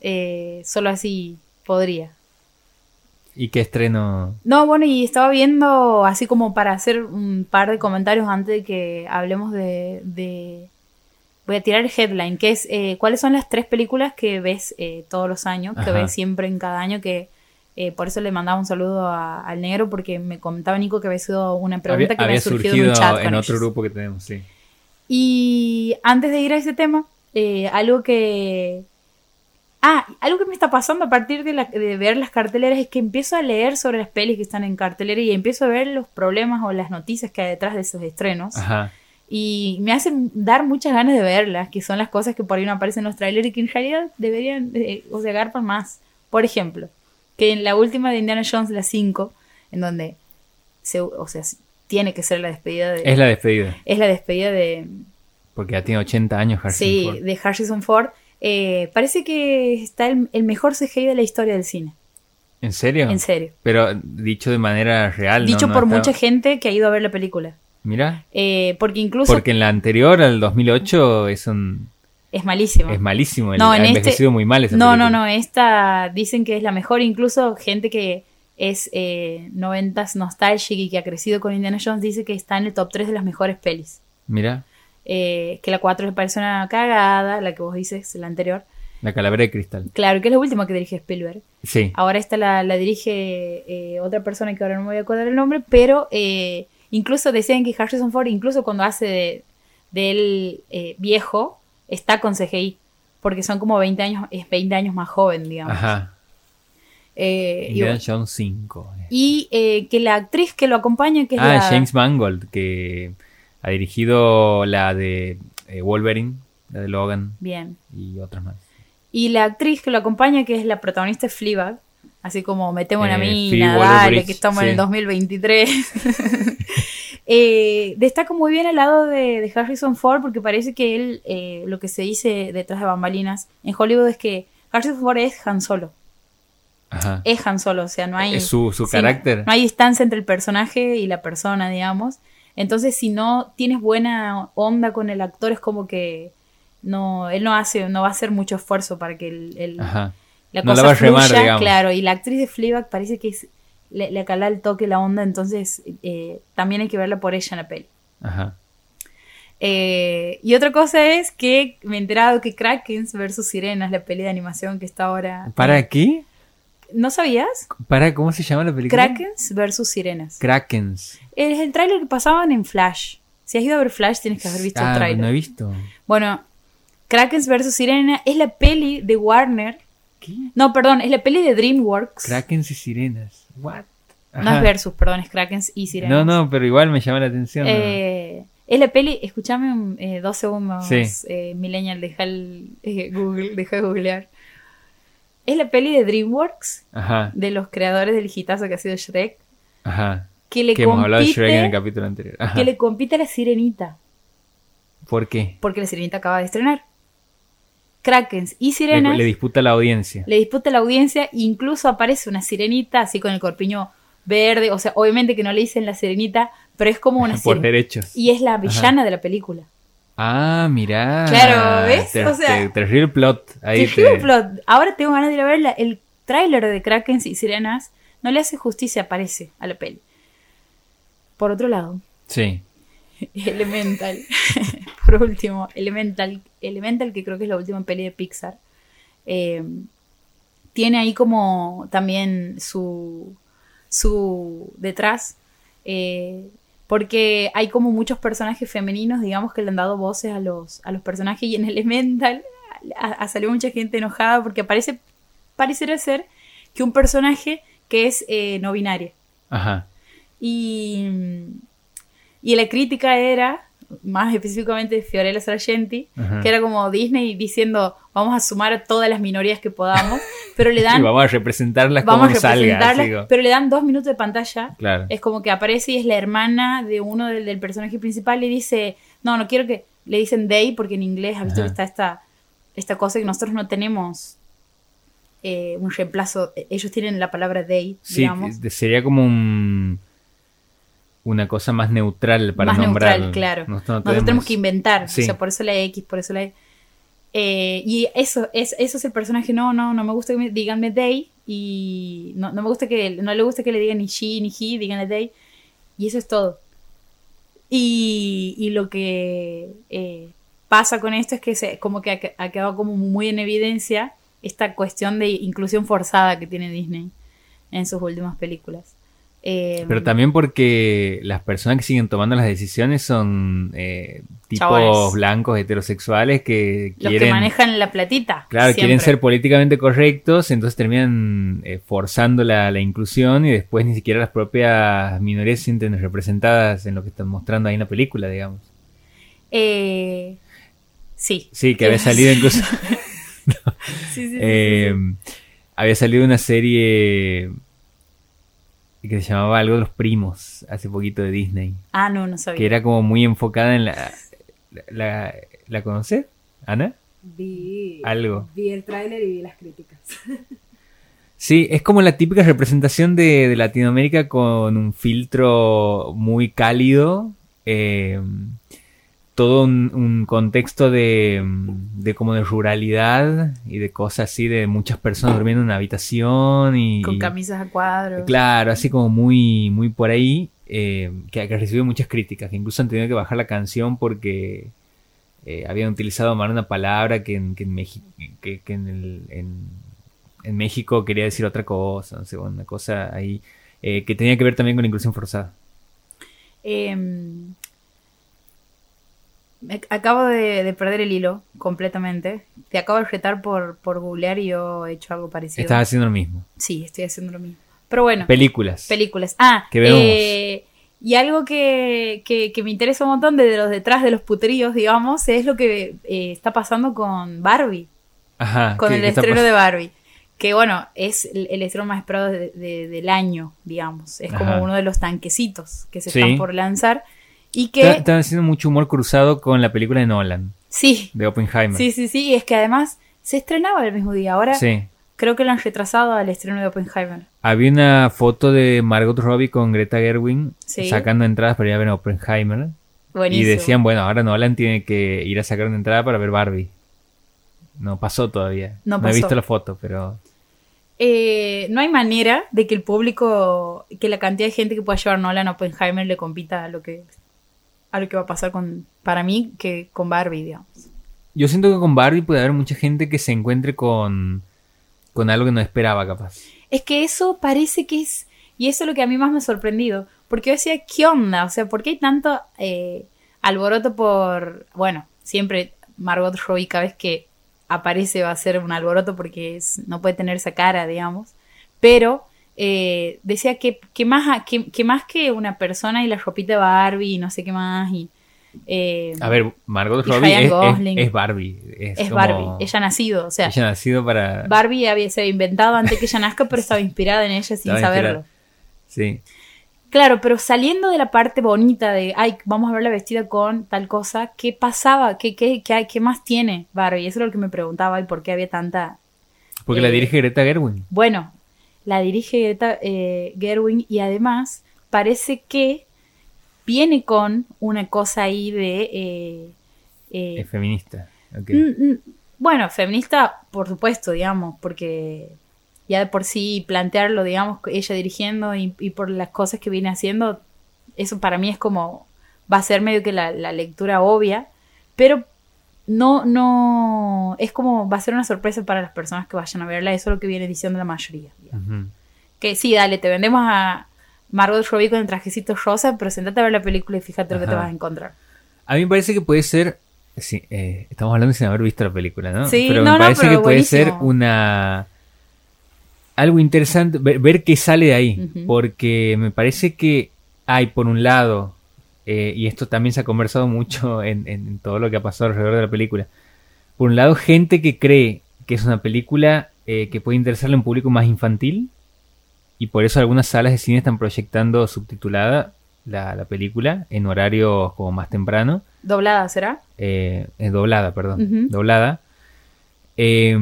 Eh, solo así podría. ¿Y qué estreno? No, bueno, y estaba viendo así como para hacer un par de comentarios antes de que hablemos de... de- Voy a tirar el headline, que es eh, cuáles son las tres películas que ves eh, todos los años, que ves siempre en cada año, que Eh, por eso le mandaba un saludo a- al negro, porque me comentaba Nico que había sido una pregunta Había, que había ha surgido, surgido en un chat en con otro ellos. grupo que tenemos, sí. Y antes de ir a ese tema, eh, algo que... Ah, algo que me está pasando a partir de, la- de ver las carteleras es que empiezo a leer sobre las pelis que están en cartelera y empiezo a ver los problemas o las noticias que hay detrás de esos estrenos. Ajá. Y me hacen dar muchas ganas de verlas, que son las cosas que por ahí no aparecen en los trailers y que en realidad deberían, eh, o sea, garpan más. Por ejemplo, que en la última de Indiana Jones, la 5, en donde, se, o sea, tiene que ser la despedida de... Es la despedida. es la despedida de, Porque ya tiene 80 años Harrison sí, Ford. de Harrison Ford. Eh, parece que está el, el mejor CGI de la historia del cine, ¿En serio? en serio. Pero dicho de manera real. Dicho no, no por está- mucha gente que ha ido a ver la película. Mira. Eh, porque incluso Porque en la anterior, al 2008, es un es malísimo. es malísimo. el- No, en ha este- envejecido muy mal esa No, no, película. no, esta dicen que es la mejor, incluso gente que es eh, noventas nostalgic y que ha crecido con Indiana Jones dice que está en el top 3 de las mejores pelis. Mira, Eh, que la 4 le parece una cagada, la que vos dices, la anterior. la calavera de cristal. Claro, que es la última que dirige Spielberg. Sí. Ahora esta la, la dirige eh, otra persona que ahora no me voy a acordar el nombre, pero eh, incluso decían que Harrison Ford, incluso cuando hace de, de él eh, viejo, está con CGI, porque son como 20 años, es 20 años más joven, digamos. Ajá. Eh, y Indiana Jones 5. y, eh, que la actriz que lo acompaña, que es Ah, la... James Mangold, que ha dirigido la de eh, Wolverine, la de Logan Bien. y otras más. Y la actriz que lo acompaña, que es la protagonista de Fleabag, así como metemos una Eh, mina, dale, que estamos en el 2023. (laughs) eh, destaca muy bien al lado de, de Harrison Ford porque parece que él, eh, lo que se dice detrás de bambalinas en Hollywood es que Harrison Ford es Han Solo. Ajá. Es Han Solo, o sea, no hay... Es su, su sí, carácter. No hay distancia entre el personaje y la persona, digamos. Entonces, si no tienes buena onda con el actor, es como que no, él no hace, no va a hacer mucho esfuerzo para que el, el- la No la cosa va a remar, fluya, digamos. claro. Y la actriz de Fleabag parece que es, le, le cala el toque, la onda, entonces eh, también hay que verla por ella en la peli. Ajá. Eh, y otra cosa es que me he enterado que Krakens versus Sirenas, la peli de animación que está ahora. ¿Para qué? ¿No sabías? ¿Para cómo se llama la película? Krakens versus Sirenas. Krakens. Es el tráiler que pasaban en Flash. Si has ido a ver Flash, tienes que haber visto el Ah, tráiler. no he visto. Bueno, Krakens vs. Sirena es la peli de Warner. ¿Qué? No, perdón, es la peli de DreamWorks. Krakens y sirenas. What? No Ajá. es versus, perdón, es Krakens y Sirena. No, no, pero igual me llama la atención. ¿no? Eh, es la peli, escúchame eh, dos segundos, Sí. eh, Millennial, deja el eh, Google, deja de googlear. Es la peli de DreamWorks, Ajá, de los creadores del hitazo que ha sido Shrek, ajá. que le Que hemos hablado de Shrek en el capítulo anterior. Ajá. que le compite a la Sirenita, ¿Por qué? porque la Sirenita acaba de estrenar. Krakens y Le, Sirenas le disputa la audiencia. le disputa la audiencia, incluso aparece una sirenita así con el corpiño verde, o sea, obviamente que no le dicen la sirenita, pero es como una (laughs) Por derechos. Y es la villana de la película. Ah, mirá. Claro, ¿ves? Te- O sea, te- terrible plot. Ahí Terrible te- plot. Ahora tengo ganas de ir a verla. El tráiler de Krakens y Sirenas no le hace justicia, parece, a la peli. Por otro lado, Sí. (laughs) Elemental. (laughs) (laughs) Por último, Elemental. Elemental, que creo que es la última peli de Pixar. eh, tiene ahí como también su. su. detrás. eh, porque hay como muchos personajes femeninos, digamos, que le han dado voces a los, a los personajes. Y en Elemental ha, ha salido mucha gente enojada porque parece. pareciera ser que un personaje que es eh, no binario. Ajá. Y, y la crítica era, más específicamente de Fiorella Sargenti, Ajá. que era como Disney diciendo, vamos a sumar a todas las minorías que podamos, (laughs) pero le Y dan, vamos a representarlas vamos como a representarlas, pero le dan dos minutos de pantalla. Claro. Es como que aparece y es la hermana de uno del, del personaje principal y dice, no, no quiero que le dicen they porque en inglés has visto Ajá. que está esta, esta cosa que nosotros no tenemos eh, un reemplazo. Ellos tienen la palabra they, Sí, digamos. sería como un una cosa más neutral para más nombrar. neutral, claro. Nosotros, Nosotros tenemos que inventar, Sí. o sea, por eso la X, por eso la E. Eh, y eso es, eso es el personaje, no, no, no me gusta que me díganme they y no, no me gusta que, no le gusta que le digan ni she ni he, díganle they y eso es todo. Y, y lo que eh, pasa con esto es que se, como que ha, ha quedado como muy en evidencia esta cuestión de inclusión forzada que tiene Disney. en sus últimas películas. Eh, Pero también porque las personas que siguen tomando las decisiones son eh, tipos blancos heterosexuales que los quieren, que manejan la platita. claro, siempre. quieren ser políticamente correctos, entonces terminan eh, forzando la, la inclusión y después ni siquiera las propias minorías se sienten representadas en lo que están mostrando ahí en la película, digamos. Eh, sí. Sí, que había salido (laughs) incluso... Sí, sí, sí, sí, (laughs) había salido una serie que se llamaba algo de los primos hace poquito de Disney, Ah, no, no sabía. que era como muy enfocada en la... ¿La, la conoces, Ana? Vi, Algo. vi el tráiler y vi las críticas. (laughs) Sí, es como la típica representación de, de Latinoamérica con un filtro muy cálido, eh, todo un, un contexto de, de como de ruralidad y de cosas así, de muchas personas durmiendo en una habitación y... Con camisas a cuadros. Claro, así como muy, muy por ahí, eh, que, que recibió muchas críticas, que incluso han tenido que bajar la canción porque eh, habían utilizado mal una palabra que en, que en, Meji- que, que en, el- en- en México quería decir otra cosa, no sé, una cosa ahí eh, que tenía que ver también con la inclusión forzada. Em, me- acabo de, de perder el hilo completamente. Te acabo de retar por, por googlear y yo he hecho algo parecido. Estás haciendo lo mismo. Sí, estoy haciendo lo mismo. Pero bueno, Películas. películas. Ah, Que vemos. eh, y algo que, que- que me interesa un montón de los detrás de los puteríos, digamos, es lo que eh, está pasando con Barbie. Ajá. con ¿qué- el estreno de Barbie. Que bueno, es el, el estreno más esperado de- de- del año, digamos. Es como Ajá. uno de los tanquecitos que se Sí. están por lanzar. Y que. Están haciendo mucho humor cruzado con la película de Nolan, Sí, de Oppenheimer. sí, sí, sí. Y es que además se estrenaba el mismo día. Ahora Sí. creo que lo han retrasado al estreno de Oppenheimer. Había una foto de Margot Robbie con Greta Gerwig Sí. sacando entradas para ir a ver a Oppenheimer. Buenísimo. Y decían, bueno, ahora Nolan tiene que ir a sacar una entrada para ver Barbie. No pasó todavía. No he pasó. visto la foto, pero... Eh, no hay manera de que el público, que la cantidad de gente que pueda llevar Nolan a Oppenheimer le compita a lo que, a lo que va a pasar con, para mí, que con Barbie, digamos. Yo siento que con Barbie puede haber mucha gente que se encuentre con, con algo que no esperaba, capaz. Es que eso parece que es. Y eso es lo que a mí más me ha sorprendido. Porque yo decía, ¿qué onda? O sea, ¿por qué hay tanto eh, alboroto por. Bueno, siempre Margot Robbie, cada vez que aparece va a ser un alboroto porque es- no puede tener esa cara, digamos. Pero eh, decía que, que, más, que, que más que una persona y la ropita de Barbie y no sé qué más. Y, eh, A ver, Margot Robbie es, es- Gosling. es Barbie. Es, es como- Barbie. Ella ha nacido. O sea, ella ha nacido para... Barbie había se había inventado antes que ella nazca, pero estaba inspirada en ella sin saberlo. Sí. Claro, pero saliendo de la parte bonita de, ay, vamos a verla vestida con tal cosa, ¿qué pasaba? ¿Qué, qué, qué, qué más tiene Barbie? Eso es lo que me preguntaba y por qué había tanta... Porque la Eh, dirige Greta Gerwig. Bueno, la dirige Greta eh, Gerwig y además parece que viene con una cosa ahí de... eh, eh, Es feminista. ok. Mm, mm, Bueno, feminista, por supuesto, digamos, porque ya de por sí plantearlo, digamos, ella dirigiendo y, y por las cosas que viene haciendo, eso para mí es como, va a ser medio que la, la lectura obvia, pero no, no, es como, va a ser una sorpresa para las personas que vayan a verla, eso es lo que viene diciendo la mayoría. Que sí, dale, te vendemos a Margot Robbie con el trajecito rosa, pero sentate a ver la película y fíjate lo que te vas a encontrar. A mí me parece que puede ser. Sí, eh, estamos hablando sin haber visto la película, ¿no? Sí, pero no, me no, parece pero que puede ser una. Algo interesante, ver, ver qué sale de ahí. Porque me parece que hay, por un lado, eh, y esto también se ha conversado mucho (laughs) en, todo lo que ha pasado alrededor de la película. Por un lado, gente que cree que es una película eh, que puede interesarle a un público más infantil. Y por eso algunas salas de cine están proyectando subtitulada la, la película en horarios como más temprano. Doblada, ¿será? Eh, doblada, perdón, doblada. Eh,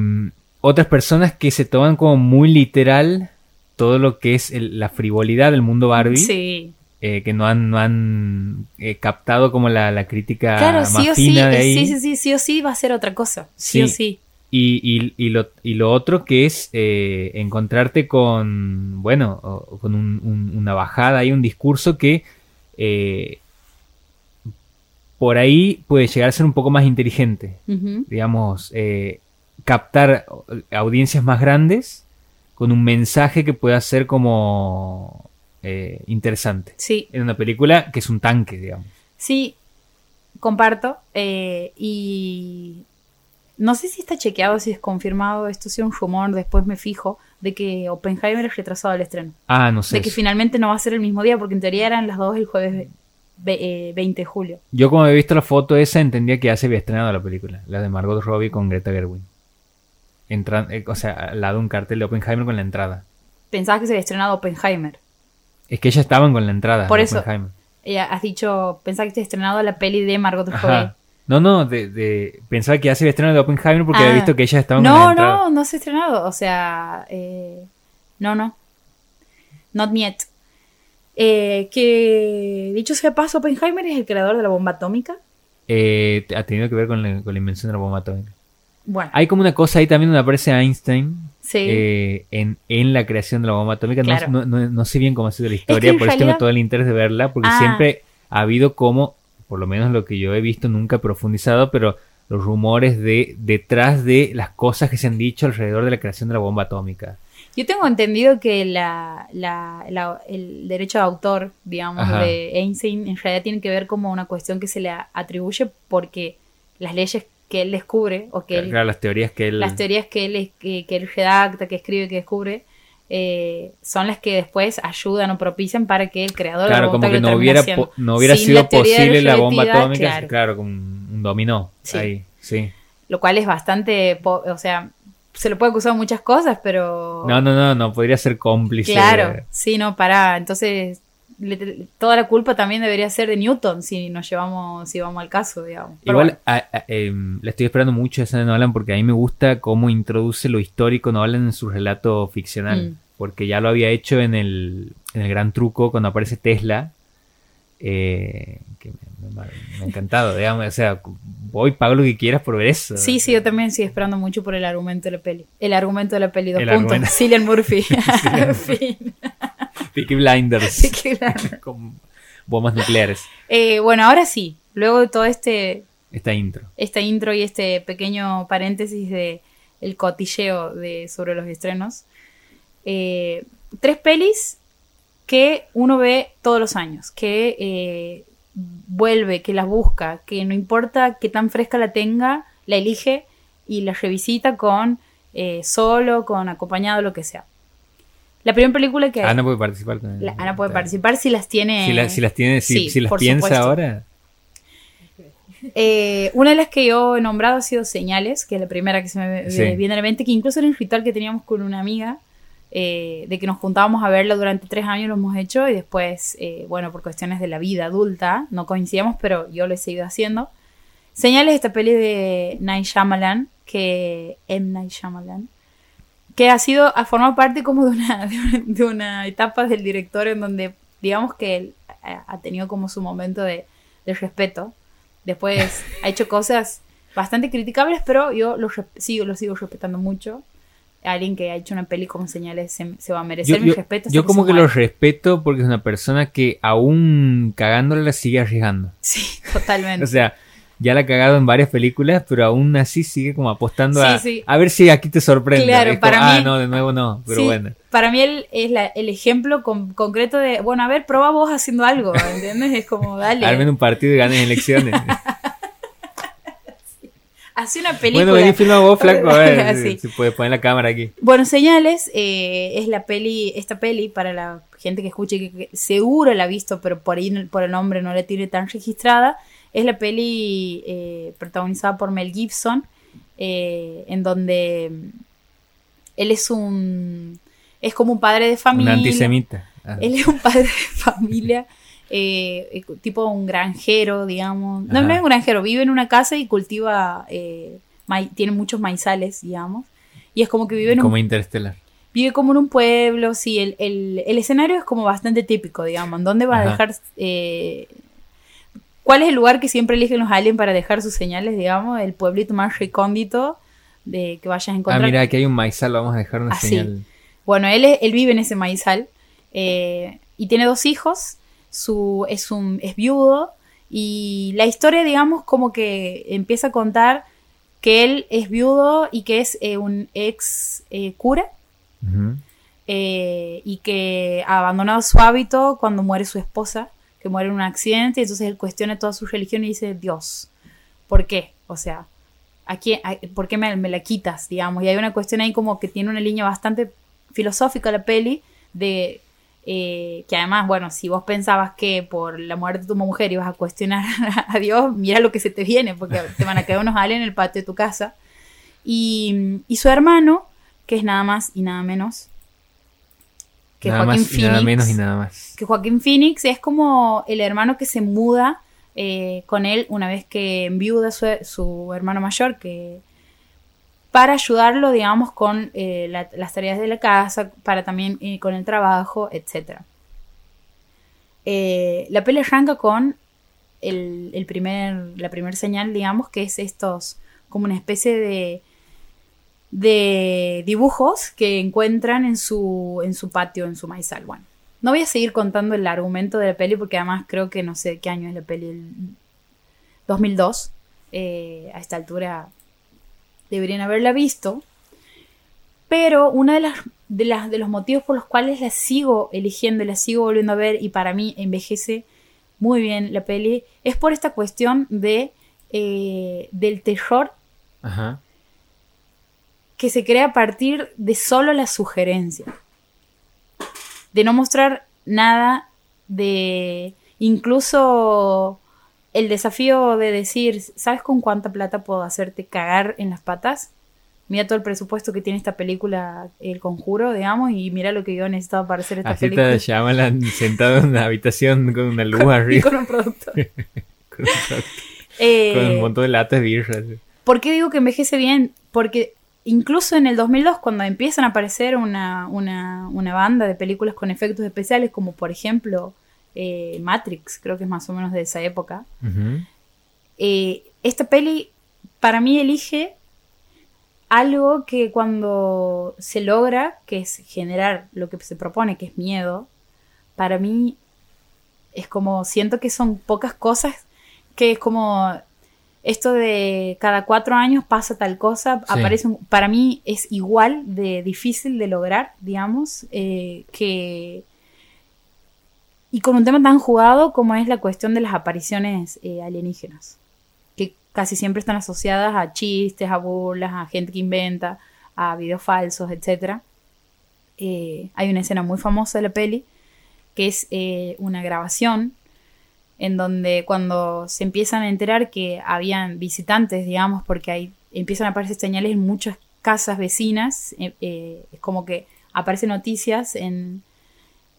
otras personas que se toman como muy literal todo lo que es el- la frivolidad del mundo Barbie, Sí. Eh, que no han, no han eh, captado como la, la crítica Claro, más sí o sí, de ahí. sí, sí, sí, sí o sí va a ser otra cosa. Sí, Sí. o sí. Y, y- y lo, y lo otro que es eh, encontrarte con, bueno, o- con un- un- una bajada y un discurso que por ahí puede llegar a ser un poco más inteligente. Digamos, captar audiencias más grandes con un mensaje que pueda ser como eh, interesante. Sí, En una película que es un tanque, digamos. sí, comparto. eh, y no sé si está chequeado, si es confirmado, esto sea un rumor, después me fijo, de que Oppenheimer es retrasado al estreno. Ah, no sé. De que eso. finalmente no va a ser el mismo día, porque en teoría eran las dos el jueves ve- ve- eh, 20 de julio. Yo como he visto la foto esa entendía que ya se había estrenado la película, la de Margot Robbie con Greta Gerwig. Eh, o sea, al lado un cartel de Oppenheimer con la entrada. Pensabas que se había estrenado Oppenheimer. Es que ellas estaban con la entrada. Por de eso. Eh, has dicho, pensaba que había estrenado la peli de Margot Robbie. No, no, de, de- pensaba que ya se había estrenado de Oppenheimer porque Ah. había visto que ellas estaban con la No, entrada. no, no se ha estrenado. O sea, eh, no, no. Not yet. Eh, que dicho sea paso, Oppenheimer es el creador de la bomba atómica. Eh, ha tenido que ver con la, con la invención de la bomba atómica. Bueno, Hay como una cosa ahí también donde aparece Einstein sí. eh, en, en la creación de la bomba atómica. No- Claro. No, no- no sé bien cómo ha sido la historia, por eso tengo todo el interés de verla, porque Ah. siempre ha habido como, por lo menos lo que yo he visto, nunca he profundizado, pero los rumores de detrás de las cosas que se han dicho alrededor de la creación de la bomba atómica. Yo tengo entendido que la, la- la- el derecho de autor, digamos, Ajá. de Einstein en realidad tiene que ver como una cuestión que se le atribuye porque las leyes que él descubre o que él Claro, las teorías que él... las teorías que él, que, que él redacta, que escribe, que descubre, eh, son las que después ayudan o propician para que el creador de la Claro, bomba como que no hubiera, po- no hubiera Sin sido la posible la bomba atómica, claro. claro, con un dominó Sí. ahí, sí. Lo cual es bastante, o sea, se lo puede acusar de muchas cosas, pero... No, no, no, no podría ser cómplice. Claro, sí, no, para. Entonces, le- toda la culpa también debería ser de Newton si nos llevamos, si vamos al caso, digamos. Pero Igual bueno, a- a- em, le estoy esperando mucho a esa de Nolan porque a mí me gusta cómo introduce lo histórico Nolan en su relato ficcional. Mm. Porque ya lo había hecho en el, en el Gran Truco cuando aparece Tesla. eh, que me, me- me ha encantado, digamos. O sea, voy, pago lo que quieras por ver eso. Sí, sí, yo también estoy esperando mucho por el argumento de la peli. El argumento de la peli, dos El puntos. argumento. Cillian Murphy. (laughs) (laughs) fin. Peaky Blinders. (laughs) (laughs) Con bombas nucleares. Eh, bueno, ahora sí. Luego de todo este, Esta intro. esta intro y este pequeño paréntesis de el cotilleo de, sobre los estrenos. eh, tres pelis que uno ve todos los años, que eh, vuelve, que las busca, que no importa qué tan fresca la tenga, la elige y la revisita con eh, solo, con acompañado, lo que sea. La primera película que Ana puede participar la- Ana puede participar si las tiene. Si, la- si las tiene, si, Sí, si las piensa supuesto. ahora. Eh, una de las que yo he nombrado ha sido Señales, que es la primera que se me Sí. viene a la mente, que incluso era un ritual que teníamos con una amiga, eh, de que nos juntábamos a verla durante tres años, lo hemos hecho, y después, eh, bueno, por cuestiones de la vida adulta, no coincidíamos, pero yo lo he seguido haciendo. Señales, esta peli de Night Shyamalan, que M. Night Shyamalan, que ha sido, ha formado parte como de una, (laughs) de una, de una etapa del director en donde, digamos que él ha ha tenido como su momento de, de respeto. Después (laughs) ha hecho cosas bastante criticables, pero yo lo, sigo, lo sigo respetando mucho. Alguien que ha hecho una peli con señales se, se va a merecer Yo, mi yo- respeto. yo como que lo muera. respeto porque es una persona que aún cagándola la sigue arriesgando. Sí, totalmente. (laughs) O sea, ya la ha cagado en varias películas, pero aún así sigue como apostando Sí, a, sí. a ver si aquí te sorprende. Claro, como, para ah, mí- no, de nuevo no, pero Sí, bueno. Para mí él es la- el ejemplo con- concreto de, bueno, a ver, prueba vos haciendo algo, ¿entiendes? Es como, dale, Armen un partido y ganen elecciones. (laughs) hace una película. bueno, vení, filma vos, flaco, a ver (laughs) Así. si, puedes poner la cámara aquí. Bueno, Señales eh, es la peli, esta peli para la gente que escuche que, que seguro la ha visto, pero por ahí por el nombre no la tiene tan registrada. Es la peli eh, protagonizada por Mel Gibson, eh, en donde mm, él es un es como un padre de Un familia. antisemita. Ah. Él es un padre de familia, eh, eh, tipo un granjero, digamos. No, Ajá. no es un granjero, vive en una casa y cultiva, eh, tiene muchos maizales, digamos. Y es como que vive en un Como interestelar. vive como en un pueblo, sí, el, el, el escenario es como bastante típico, digamos, ¿en dónde va a dejar... eh, ¿Cuál es el lugar que siempre eligen los aliens para dejar sus señales, digamos? El pueblito más recóndito de que vayas a Ah, encontrar. mira, aquí hay un maizal, vamos a dejar una Ah, sí. señal. Bueno, él, es- él vive en ese maizal eh, y tiene dos hijos, su, es, un, es viudo y la historia, digamos, como que empieza a contar que él es viudo y que es eh, un ex eh, cura eh, y que ha abandonado su hábito cuando muere su esposa, que muere en un accidente, y entonces él cuestiona toda su religión y dice, Dios, ¿por qué? O sea, ¿a quién, a- ¿por qué me, me la quitas? Digamos, y hay una cuestión ahí como que tiene una línea bastante filosófica la peli, de eh, que además, bueno, si vos pensabas que por la muerte de tu mujer ibas a cuestionar (laughs) a Dios, mira lo que se te viene, porque te van a caer unos aliens en el patio de tu casa. Y, y su hermano, que es nada más y nada menos que nada Joaquín más y nada Phoenix, menos y nada más. que Joaquín Phoenix es como el hermano que se muda eh, con él una vez que enviuda su, su hermano mayor, que para ayudarlo, digamos, con eh, la- las tareas de la casa, para también eh, con el trabajo, etc. Eh, la peli arranca con el, primer, la primera señal, digamos, que es estos, como una especie de de dibujos que encuentran en su, en su patio, en su maizal. Bueno, no voy a seguir contando el argumento de la peli porque además creo que no sé qué año es la peli, el 2002. Eh, a esta altura deberían haberla visto. Pero una de las, de las de los motivos por los cuales la sigo eligiendo y la sigo volviendo a ver y para mí envejece muy bien la peli es por esta cuestión de eh, del terror Ajá. que se crea a partir de solo la sugerencia. De no mostrar nada de incluso el desafío de decir, ¿sabes con cuánta plata puedo hacerte cagar en las patas? Mira todo el presupuesto que tiene esta película, El Conjuro, digamos, y mira lo que yo he necesitado para hacer esta Así película. está Shyamalan (laughs) sentado en una habitación con una luz y arriba. con un productor. (laughs) Con, un- Eh, con un montón de latas de birra. así. ¿Por qué digo que envejece bien? Porque incluso en el 2002, cuando empiezan a aparecer una, una, una banda de películas con efectos especiales, como por ejemplo eh, Matrix, creo que es más o menos de esa época, eh, esta peli para mí elige algo que cuando se logra, que es generar lo que se propone, que es miedo, para mí es como, siento que son pocas cosas, que es como esto de cada cuatro años pasa tal cosa, Sí. aparece un- para mí es igual de difícil de lograr, digamos, eh, que... Y con un tema tan jugado como es la cuestión de las apariciones eh, alienígenas, que casi siempre están asociadas a chistes, a burlas, a gente que inventa, a videos falsos, etc. hay una escena muy famosa de la peli, que es eh, una grabación en donde cuando se empiezan a enterar que habían visitantes, digamos, porque hay, empiezan a aparecer señales en muchas casas vecinas, eh, eh, es como que aparecen noticias en,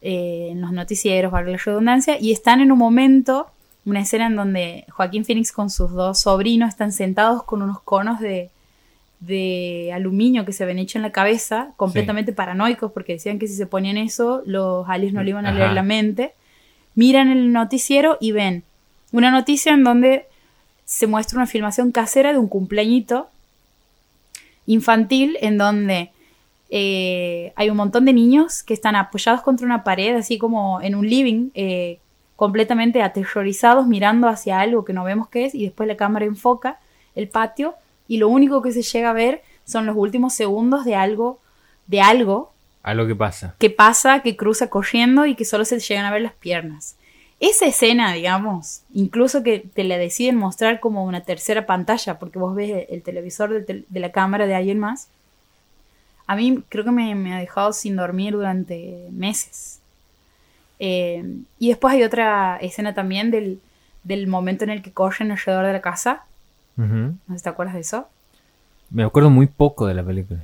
eh, en los noticieros, valga la redundancia, y están en un momento, una escena en donde Joaquín Phoenix con sus dos sobrinos están sentados con unos conos de, de aluminio que se habían hecho en la cabeza, completamente paranoicos, porque decían que si se ponían eso, los aliens no le iban a leer la mente. Miran el noticiero y ven una noticia en donde se muestra una filmación casera de un cumpleañito infantil en donde eh, hay un montón de niños que están apoyados contra una pared, así como en un living, eh, completamente aterrorizados, mirando hacia algo que no vemos qué es, y después la cámara enfoca el patio, y lo único que se llega a ver son los últimos segundos de algo, de algo Algo que pasa. que pasa, que cruza corriendo y que solo se llegan a ver las piernas. Esa escena, digamos, incluso que te la deciden mostrar como una tercera pantalla, porque vos ves el televisor de, la cámara de alguien más, a mí creo que me, me ha dejado sin dormir durante meses. Eh, y después hay otra escena también del, del momento en el que corren alrededor de la casa. No sé si te acuerdas de eso. Me acuerdo muy poco de la película.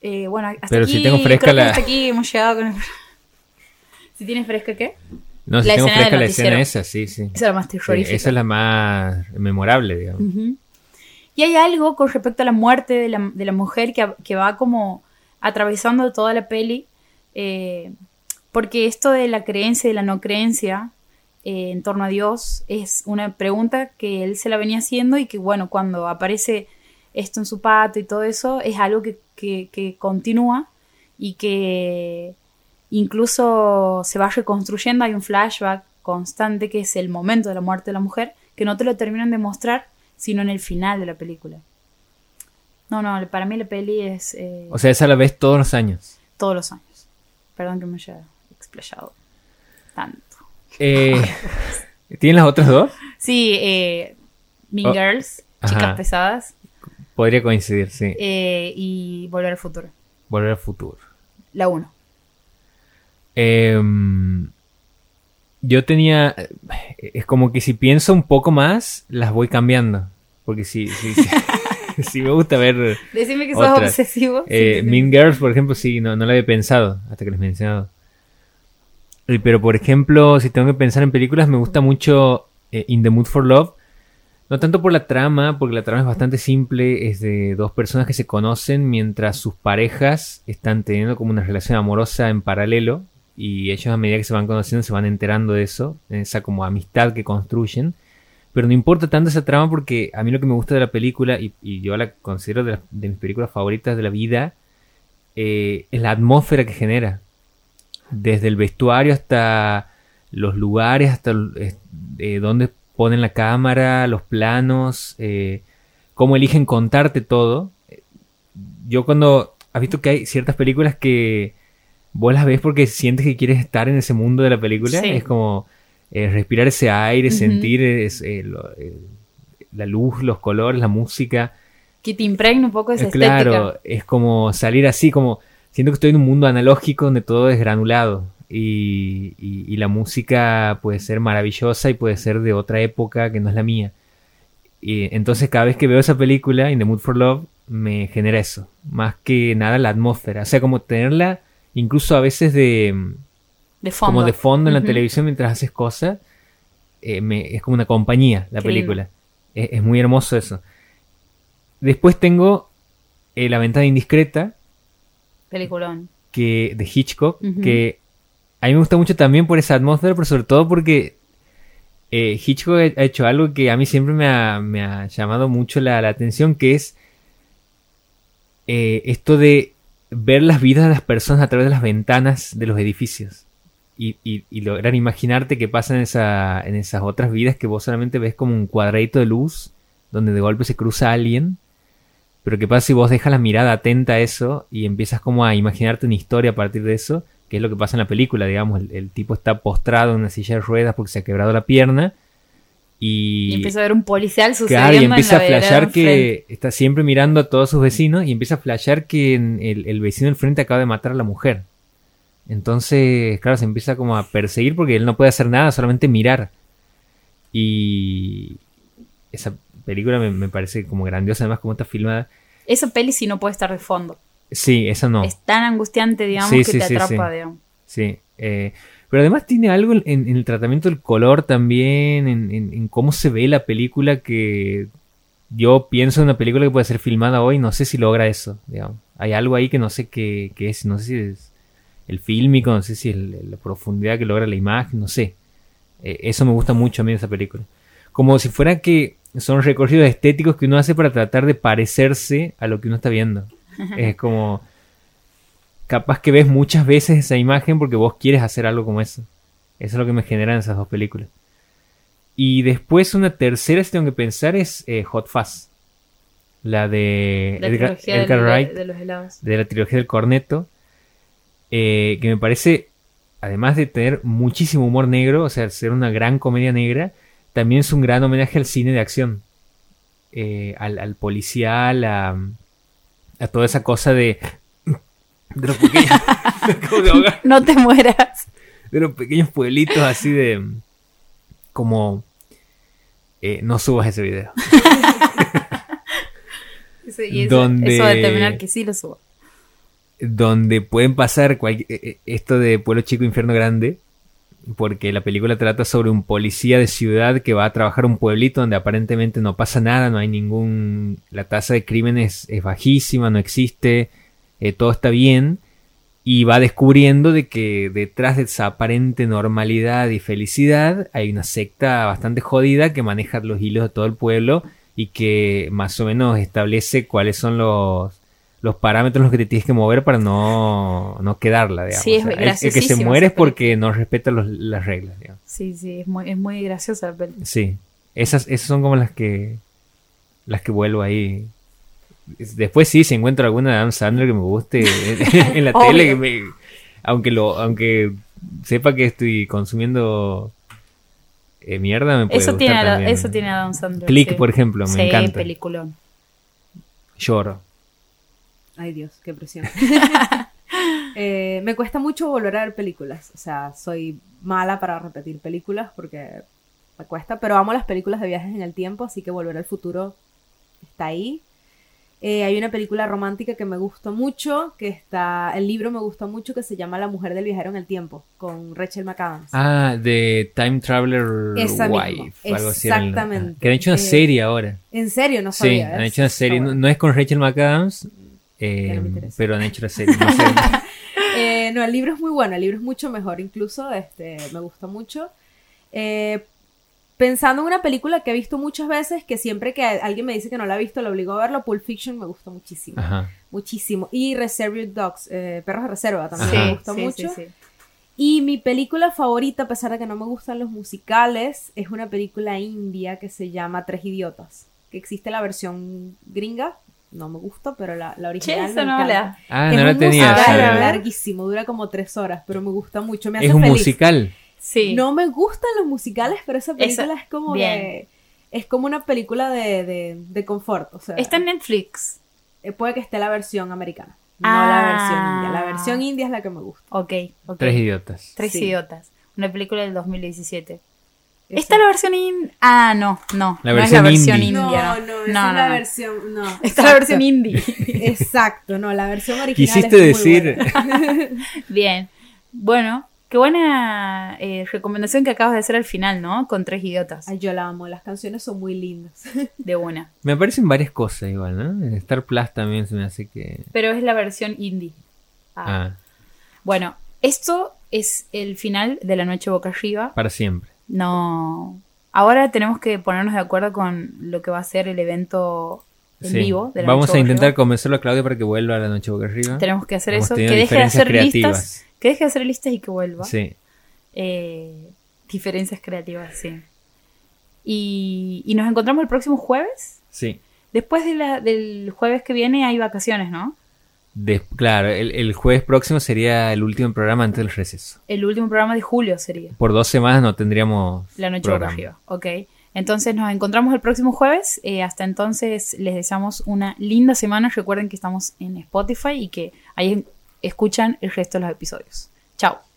Eh, bueno, hasta Pero aquí, si tengo fresca creo que la- hasta aquí hemos llegado con el... (laughs) Si tienes fresca, ¿qué? No, si La tengo fresca la escena esa, sí, sí. Esa es la más Sí, terrorífica. esa es la más memorable, digamos. Ujú. Y hay algo con respecto a la muerte de la, de la mujer que, que va como atravesando toda la peli, eh, porque esto de la creencia y de la no creencia eh, en torno a Dios es una pregunta que él se la venía haciendo y que bueno, cuando aparece esto en su patio y todo eso, es algo que, que- que continúa y que incluso se va reconstruyendo, hay un flashback constante que es el momento de la muerte de la mujer, que no te lo terminan de mostrar, sino en el final de la película. No, no, para mí la peli es eh, O sea, esa la ves todos los años. todos los años. Perdón que me haya explayado tanto. Eh, (laughs) ¿Tienen las otras dos? Sí, eh, Mean Oh, Girls, ajá. Chicas Pesadas Podría coincidir, sí. eh, y Volver al Futuro. Volver al futuro. La 1. Yo tenía. Es como que si pienso un poco más, las voy cambiando. Porque si, si, si, (laughs) si me gusta ver. Decime que sos obsesivo. Eh, Sí, sí, sí. mean Girls, por ejemplo, sí, no, no la había pensado hasta que les he mencionado. Pero, por ejemplo, si tengo que pensar en películas, me gusta mucho eh, In the Mood for Love. No tanto por la trama, porque la trama es bastante simple. Es de dos personas que se conocen mientras sus parejas están teniendo como una relación amorosa en paralelo. Y ellos a medida que se van conociendo se van enterando de eso, esa como amistad que construyen. Pero no importa tanto esa trama porque a mí lo que me gusta de la película, y, yo la considero de, mis películas favoritas de la vida, eh, es la atmósfera que genera. Desde el vestuario hasta los lugares, hasta eh, dónde ponen la cámara, los planos, eh, cómo eligen contarte todo. Yo cuando... Has visto que hay ciertas películas que vos las ves porque sientes que quieres estar en ese mundo de la película. Sí. Es como eh, respirar ese aire, sentir es, eh, lo- eh, la luz, los colores, la música. Que te impregna un poco esa Claro, estética. es como salir así, como siento que estoy en un mundo analógico donde todo es granulado y, y- y la música puede ser maravillosa y puede ser de otra época que no es la mía. Y entonces cada vez que veo esa película, In the Mood for Love, me genera eso, más que nada la atmósfera, o sea, como tenerla incluso a veces de De fondo. como de fondo en la televisión mientras haces cosas, eh, me- es como una compañía la Qué película. Es, es muy hermoso eso. Después tengo eh, La ventana indiscreta, Peliculón. que de Hitchcock, que a mí me gusta mucho también por esa atmósfera, pero sobre todo porque eh, Hitchcock ha hecho algo que a mí siempre me ha, me ha llamado mucho la, la atención, que es esto de ver las vidas de las personas a través de las ventanas de los edificios. Y, y- y lograr imaginarte qué pasa en, esa, en esas otras vidas que vos solamente ves como un cuadradito de luz, donde de golpe se cruza alguien. Pero qué pasa si vos dejas la mirada atenta a eso y empiezas como a imaginarte una historia a partir de eso, que es lo que pasa en la película, digamos, el, el tipo está postrado en una silla de ruedas porque se ha quebrado la pierna y, Y empieza a ver un policial sucediendo claro, y en empieza la a flashear enfrente. que está siempre mirando a todos sus vecinos y empieza a flashear que el, el vecino del frente acaba de matar a la mujer. Entonces, claro, se empieza como a perseguir porque él no puede hacer nada, solamente mirar. Y esa película me, me parece como grandiosa, además como está filmada. Esa peli sí no puede estar de fondo. Sí, esa no. Es tan angustiante, digamos, Sí, que sí, te atrapa, sí. digamos. Sí. eh, pero además tiene algo en, en el tratamiento del color también, en, en- en cómo se ve la película que yo pienso en una película que puede ser filmada hoy, no sé si logra eso, digamos. Hay algo ahí que no sé qué, qué es, no sé si es el fílmico, no sé si es la profundidad que logra la imagen, no sé. Eh, eso me gusta mucho a mí de esa película. Como si fuera que son recorridos estéticos que uno hace para tratar de parecerse a lo que uno está viendo. (laughs) Es como capaz que ves muchas veces esa imagen porque vos quieres hacer algo como eso. Eso es lo que me generan esas dos películas. Y después una tercera, si tengo que pensar, es eh, Hot Fuzz. La de La Edgar, Edgar del- Wright, de, los helados. de la trilogía del corneto. eh, que me parece, además de tener muchísimo humor negro, o sea, ser una gran comedia negra, también es un gran homenaje al cine de acción. Eh, al, al policial, a, a toda esa cosa de... De los pequeños, (laughs) (laughs) No te mueras. de los pequeños pueblitos así de como eh, no subas ese video (laughs) y eso, Donde- eso de determinar que sí lo subo. donde pueden pasar cual- eh, eh, esto de pueblo chico infierno grande porque la película trata sobre un policía de ciudad que va a trabajar a un pueblito donde aparentemente no pasa nada no hay ningún la tasa de crímenes es bajísima no existe eh, todo está bien y va descubriendo de que detrás de esa aparente normalidad y felicidad hay una secta bastante jodida que maneja los hilos de todo el pueblo y que más o menos establece cuáles son los, los parámetros en los que te tienes que mover para no, no quedarla, digamos. Sí, es O sea, el- el, que se muere es porque no respeta los- las reglas, digamos. Sí, sí, es muy, es muy graciosa la. Sí, esas, esas son como las que las que vuelvo ahí. Después sí, si encuentro alguna de Adam Sandler que me guste en la (laughs) tele, que me, aunque lo, aunque sepa que estoy consumiendo eh, mierda, me puede Eso gustar tiene, también. eso tiene Adam Sandler. Click, sí. por ejemplo, me Sí, encanta. peliculón. Lloro. Ay Dios, qué presión. (laughs) Eh, me cuesta mucho volver a ver películas. O sea, soy mala para repetir películas porque me cuesta, pero amo las películas de viajes en el tiempo, así que Volver al Futuro está ahí. Eh, hay una película romántica que me gustó mucho, que está, el libro me gustó mucho, que se llama La mujer del viajero en el tiempo, con Rachel McAdams. Ah, de Time Traveler Esa Wife. Algo así era el- exactamente. Que han hecho una Eh, serie ahora. En serio, no Sí, sabía. han ¿ves? hecho una serie. No, no es con Rachel McAdams, eh, pero han hecho la serie. No sé. (laughs) Eh, no, el libro es muy bueno, el libro es mucho mejor incluso, este, me gusta mucho. Eh, pensando en una película que he visto muchas veces, que siempre que alguien me dice que no la ha visto, lo obligo a verlo, Pulp Fiction me gusta muchísimo, Ajá. muchísimo. Y Reservoir Dogs, eh, Perros de Reserva también me Sí, gusta sí, mucho. sí, sí. Y mi película favorita, a pesar de que no me gustan los musicales, es una película india que se llama Tres Idiotas, que existe la versión gringa, no me gusta, pero la, la original me no la... Ah, Es no la tenía. musical larguísimo, dura como tres horas, pero me gusta mucho, me hace Es un feliz. musical. Sí. No me gustan los musicales, pero esa película Esa- es como de- es como una película de, de, de confort, o sea, Está en Netflix. eh, puede que esté la versión americana, no Ah. la versión india. La versión india es la que me gusta. Ok, ok. Tres idiotas. Tres Sí. idiotas. Una película del 2017. Esa. ¿Esta es la versión in... Ah, no, no. La no versión es la versión indie. No, india. no, No, esa no, es la no. versión, no. (laughs) Esta es la exacto. versión indie. Exacto, no, la versión original Quisiste es muy decir- buena. (laughs) (laughs) Bien. Bueno, qué buena eh, recomendación que acabas de hacer al final, ¿no? Con tres idiotas. Ay, yo la amo, las canciones son muy lindas. (laughs) De una. Me aparecen varias cosas igual, ¿no? En Star Plus también se me hace que... Pero es la versión indie. Ah. Ah, Bueno, esto es el final de la noche boca arriba. para siempre. No. Ahora tenemos que ponernos de acuerdo con lo que va a ser el evento en Sí. vivo. De la Vamos Noche a intentar convencerlo a Claudia para que vuelva a la noche boca arriba. Tenemos que hacer Hemos eso. Que deje de hacer listas. Que deje de hacer listas y que vuelva. Sí. Eh, diferencias creativas, sí. Y, y nos encontramos el próximo jueves. Sí. Después de la- del jueves que viene hay vacaciones, ¿no? De- claro, el, el jueves próximo sería el último programa antes del receso. El último programa de julio sería. Por dos semanas no tendríamos La noche programa. boca arriba. Ok. Entonces nos encontramos el próximo jueves. Eh, hasta entonces les deseamos una linda semana. Recuerden que estamos en Spotify y que ahí escuchan el resto de los episodios. Chao.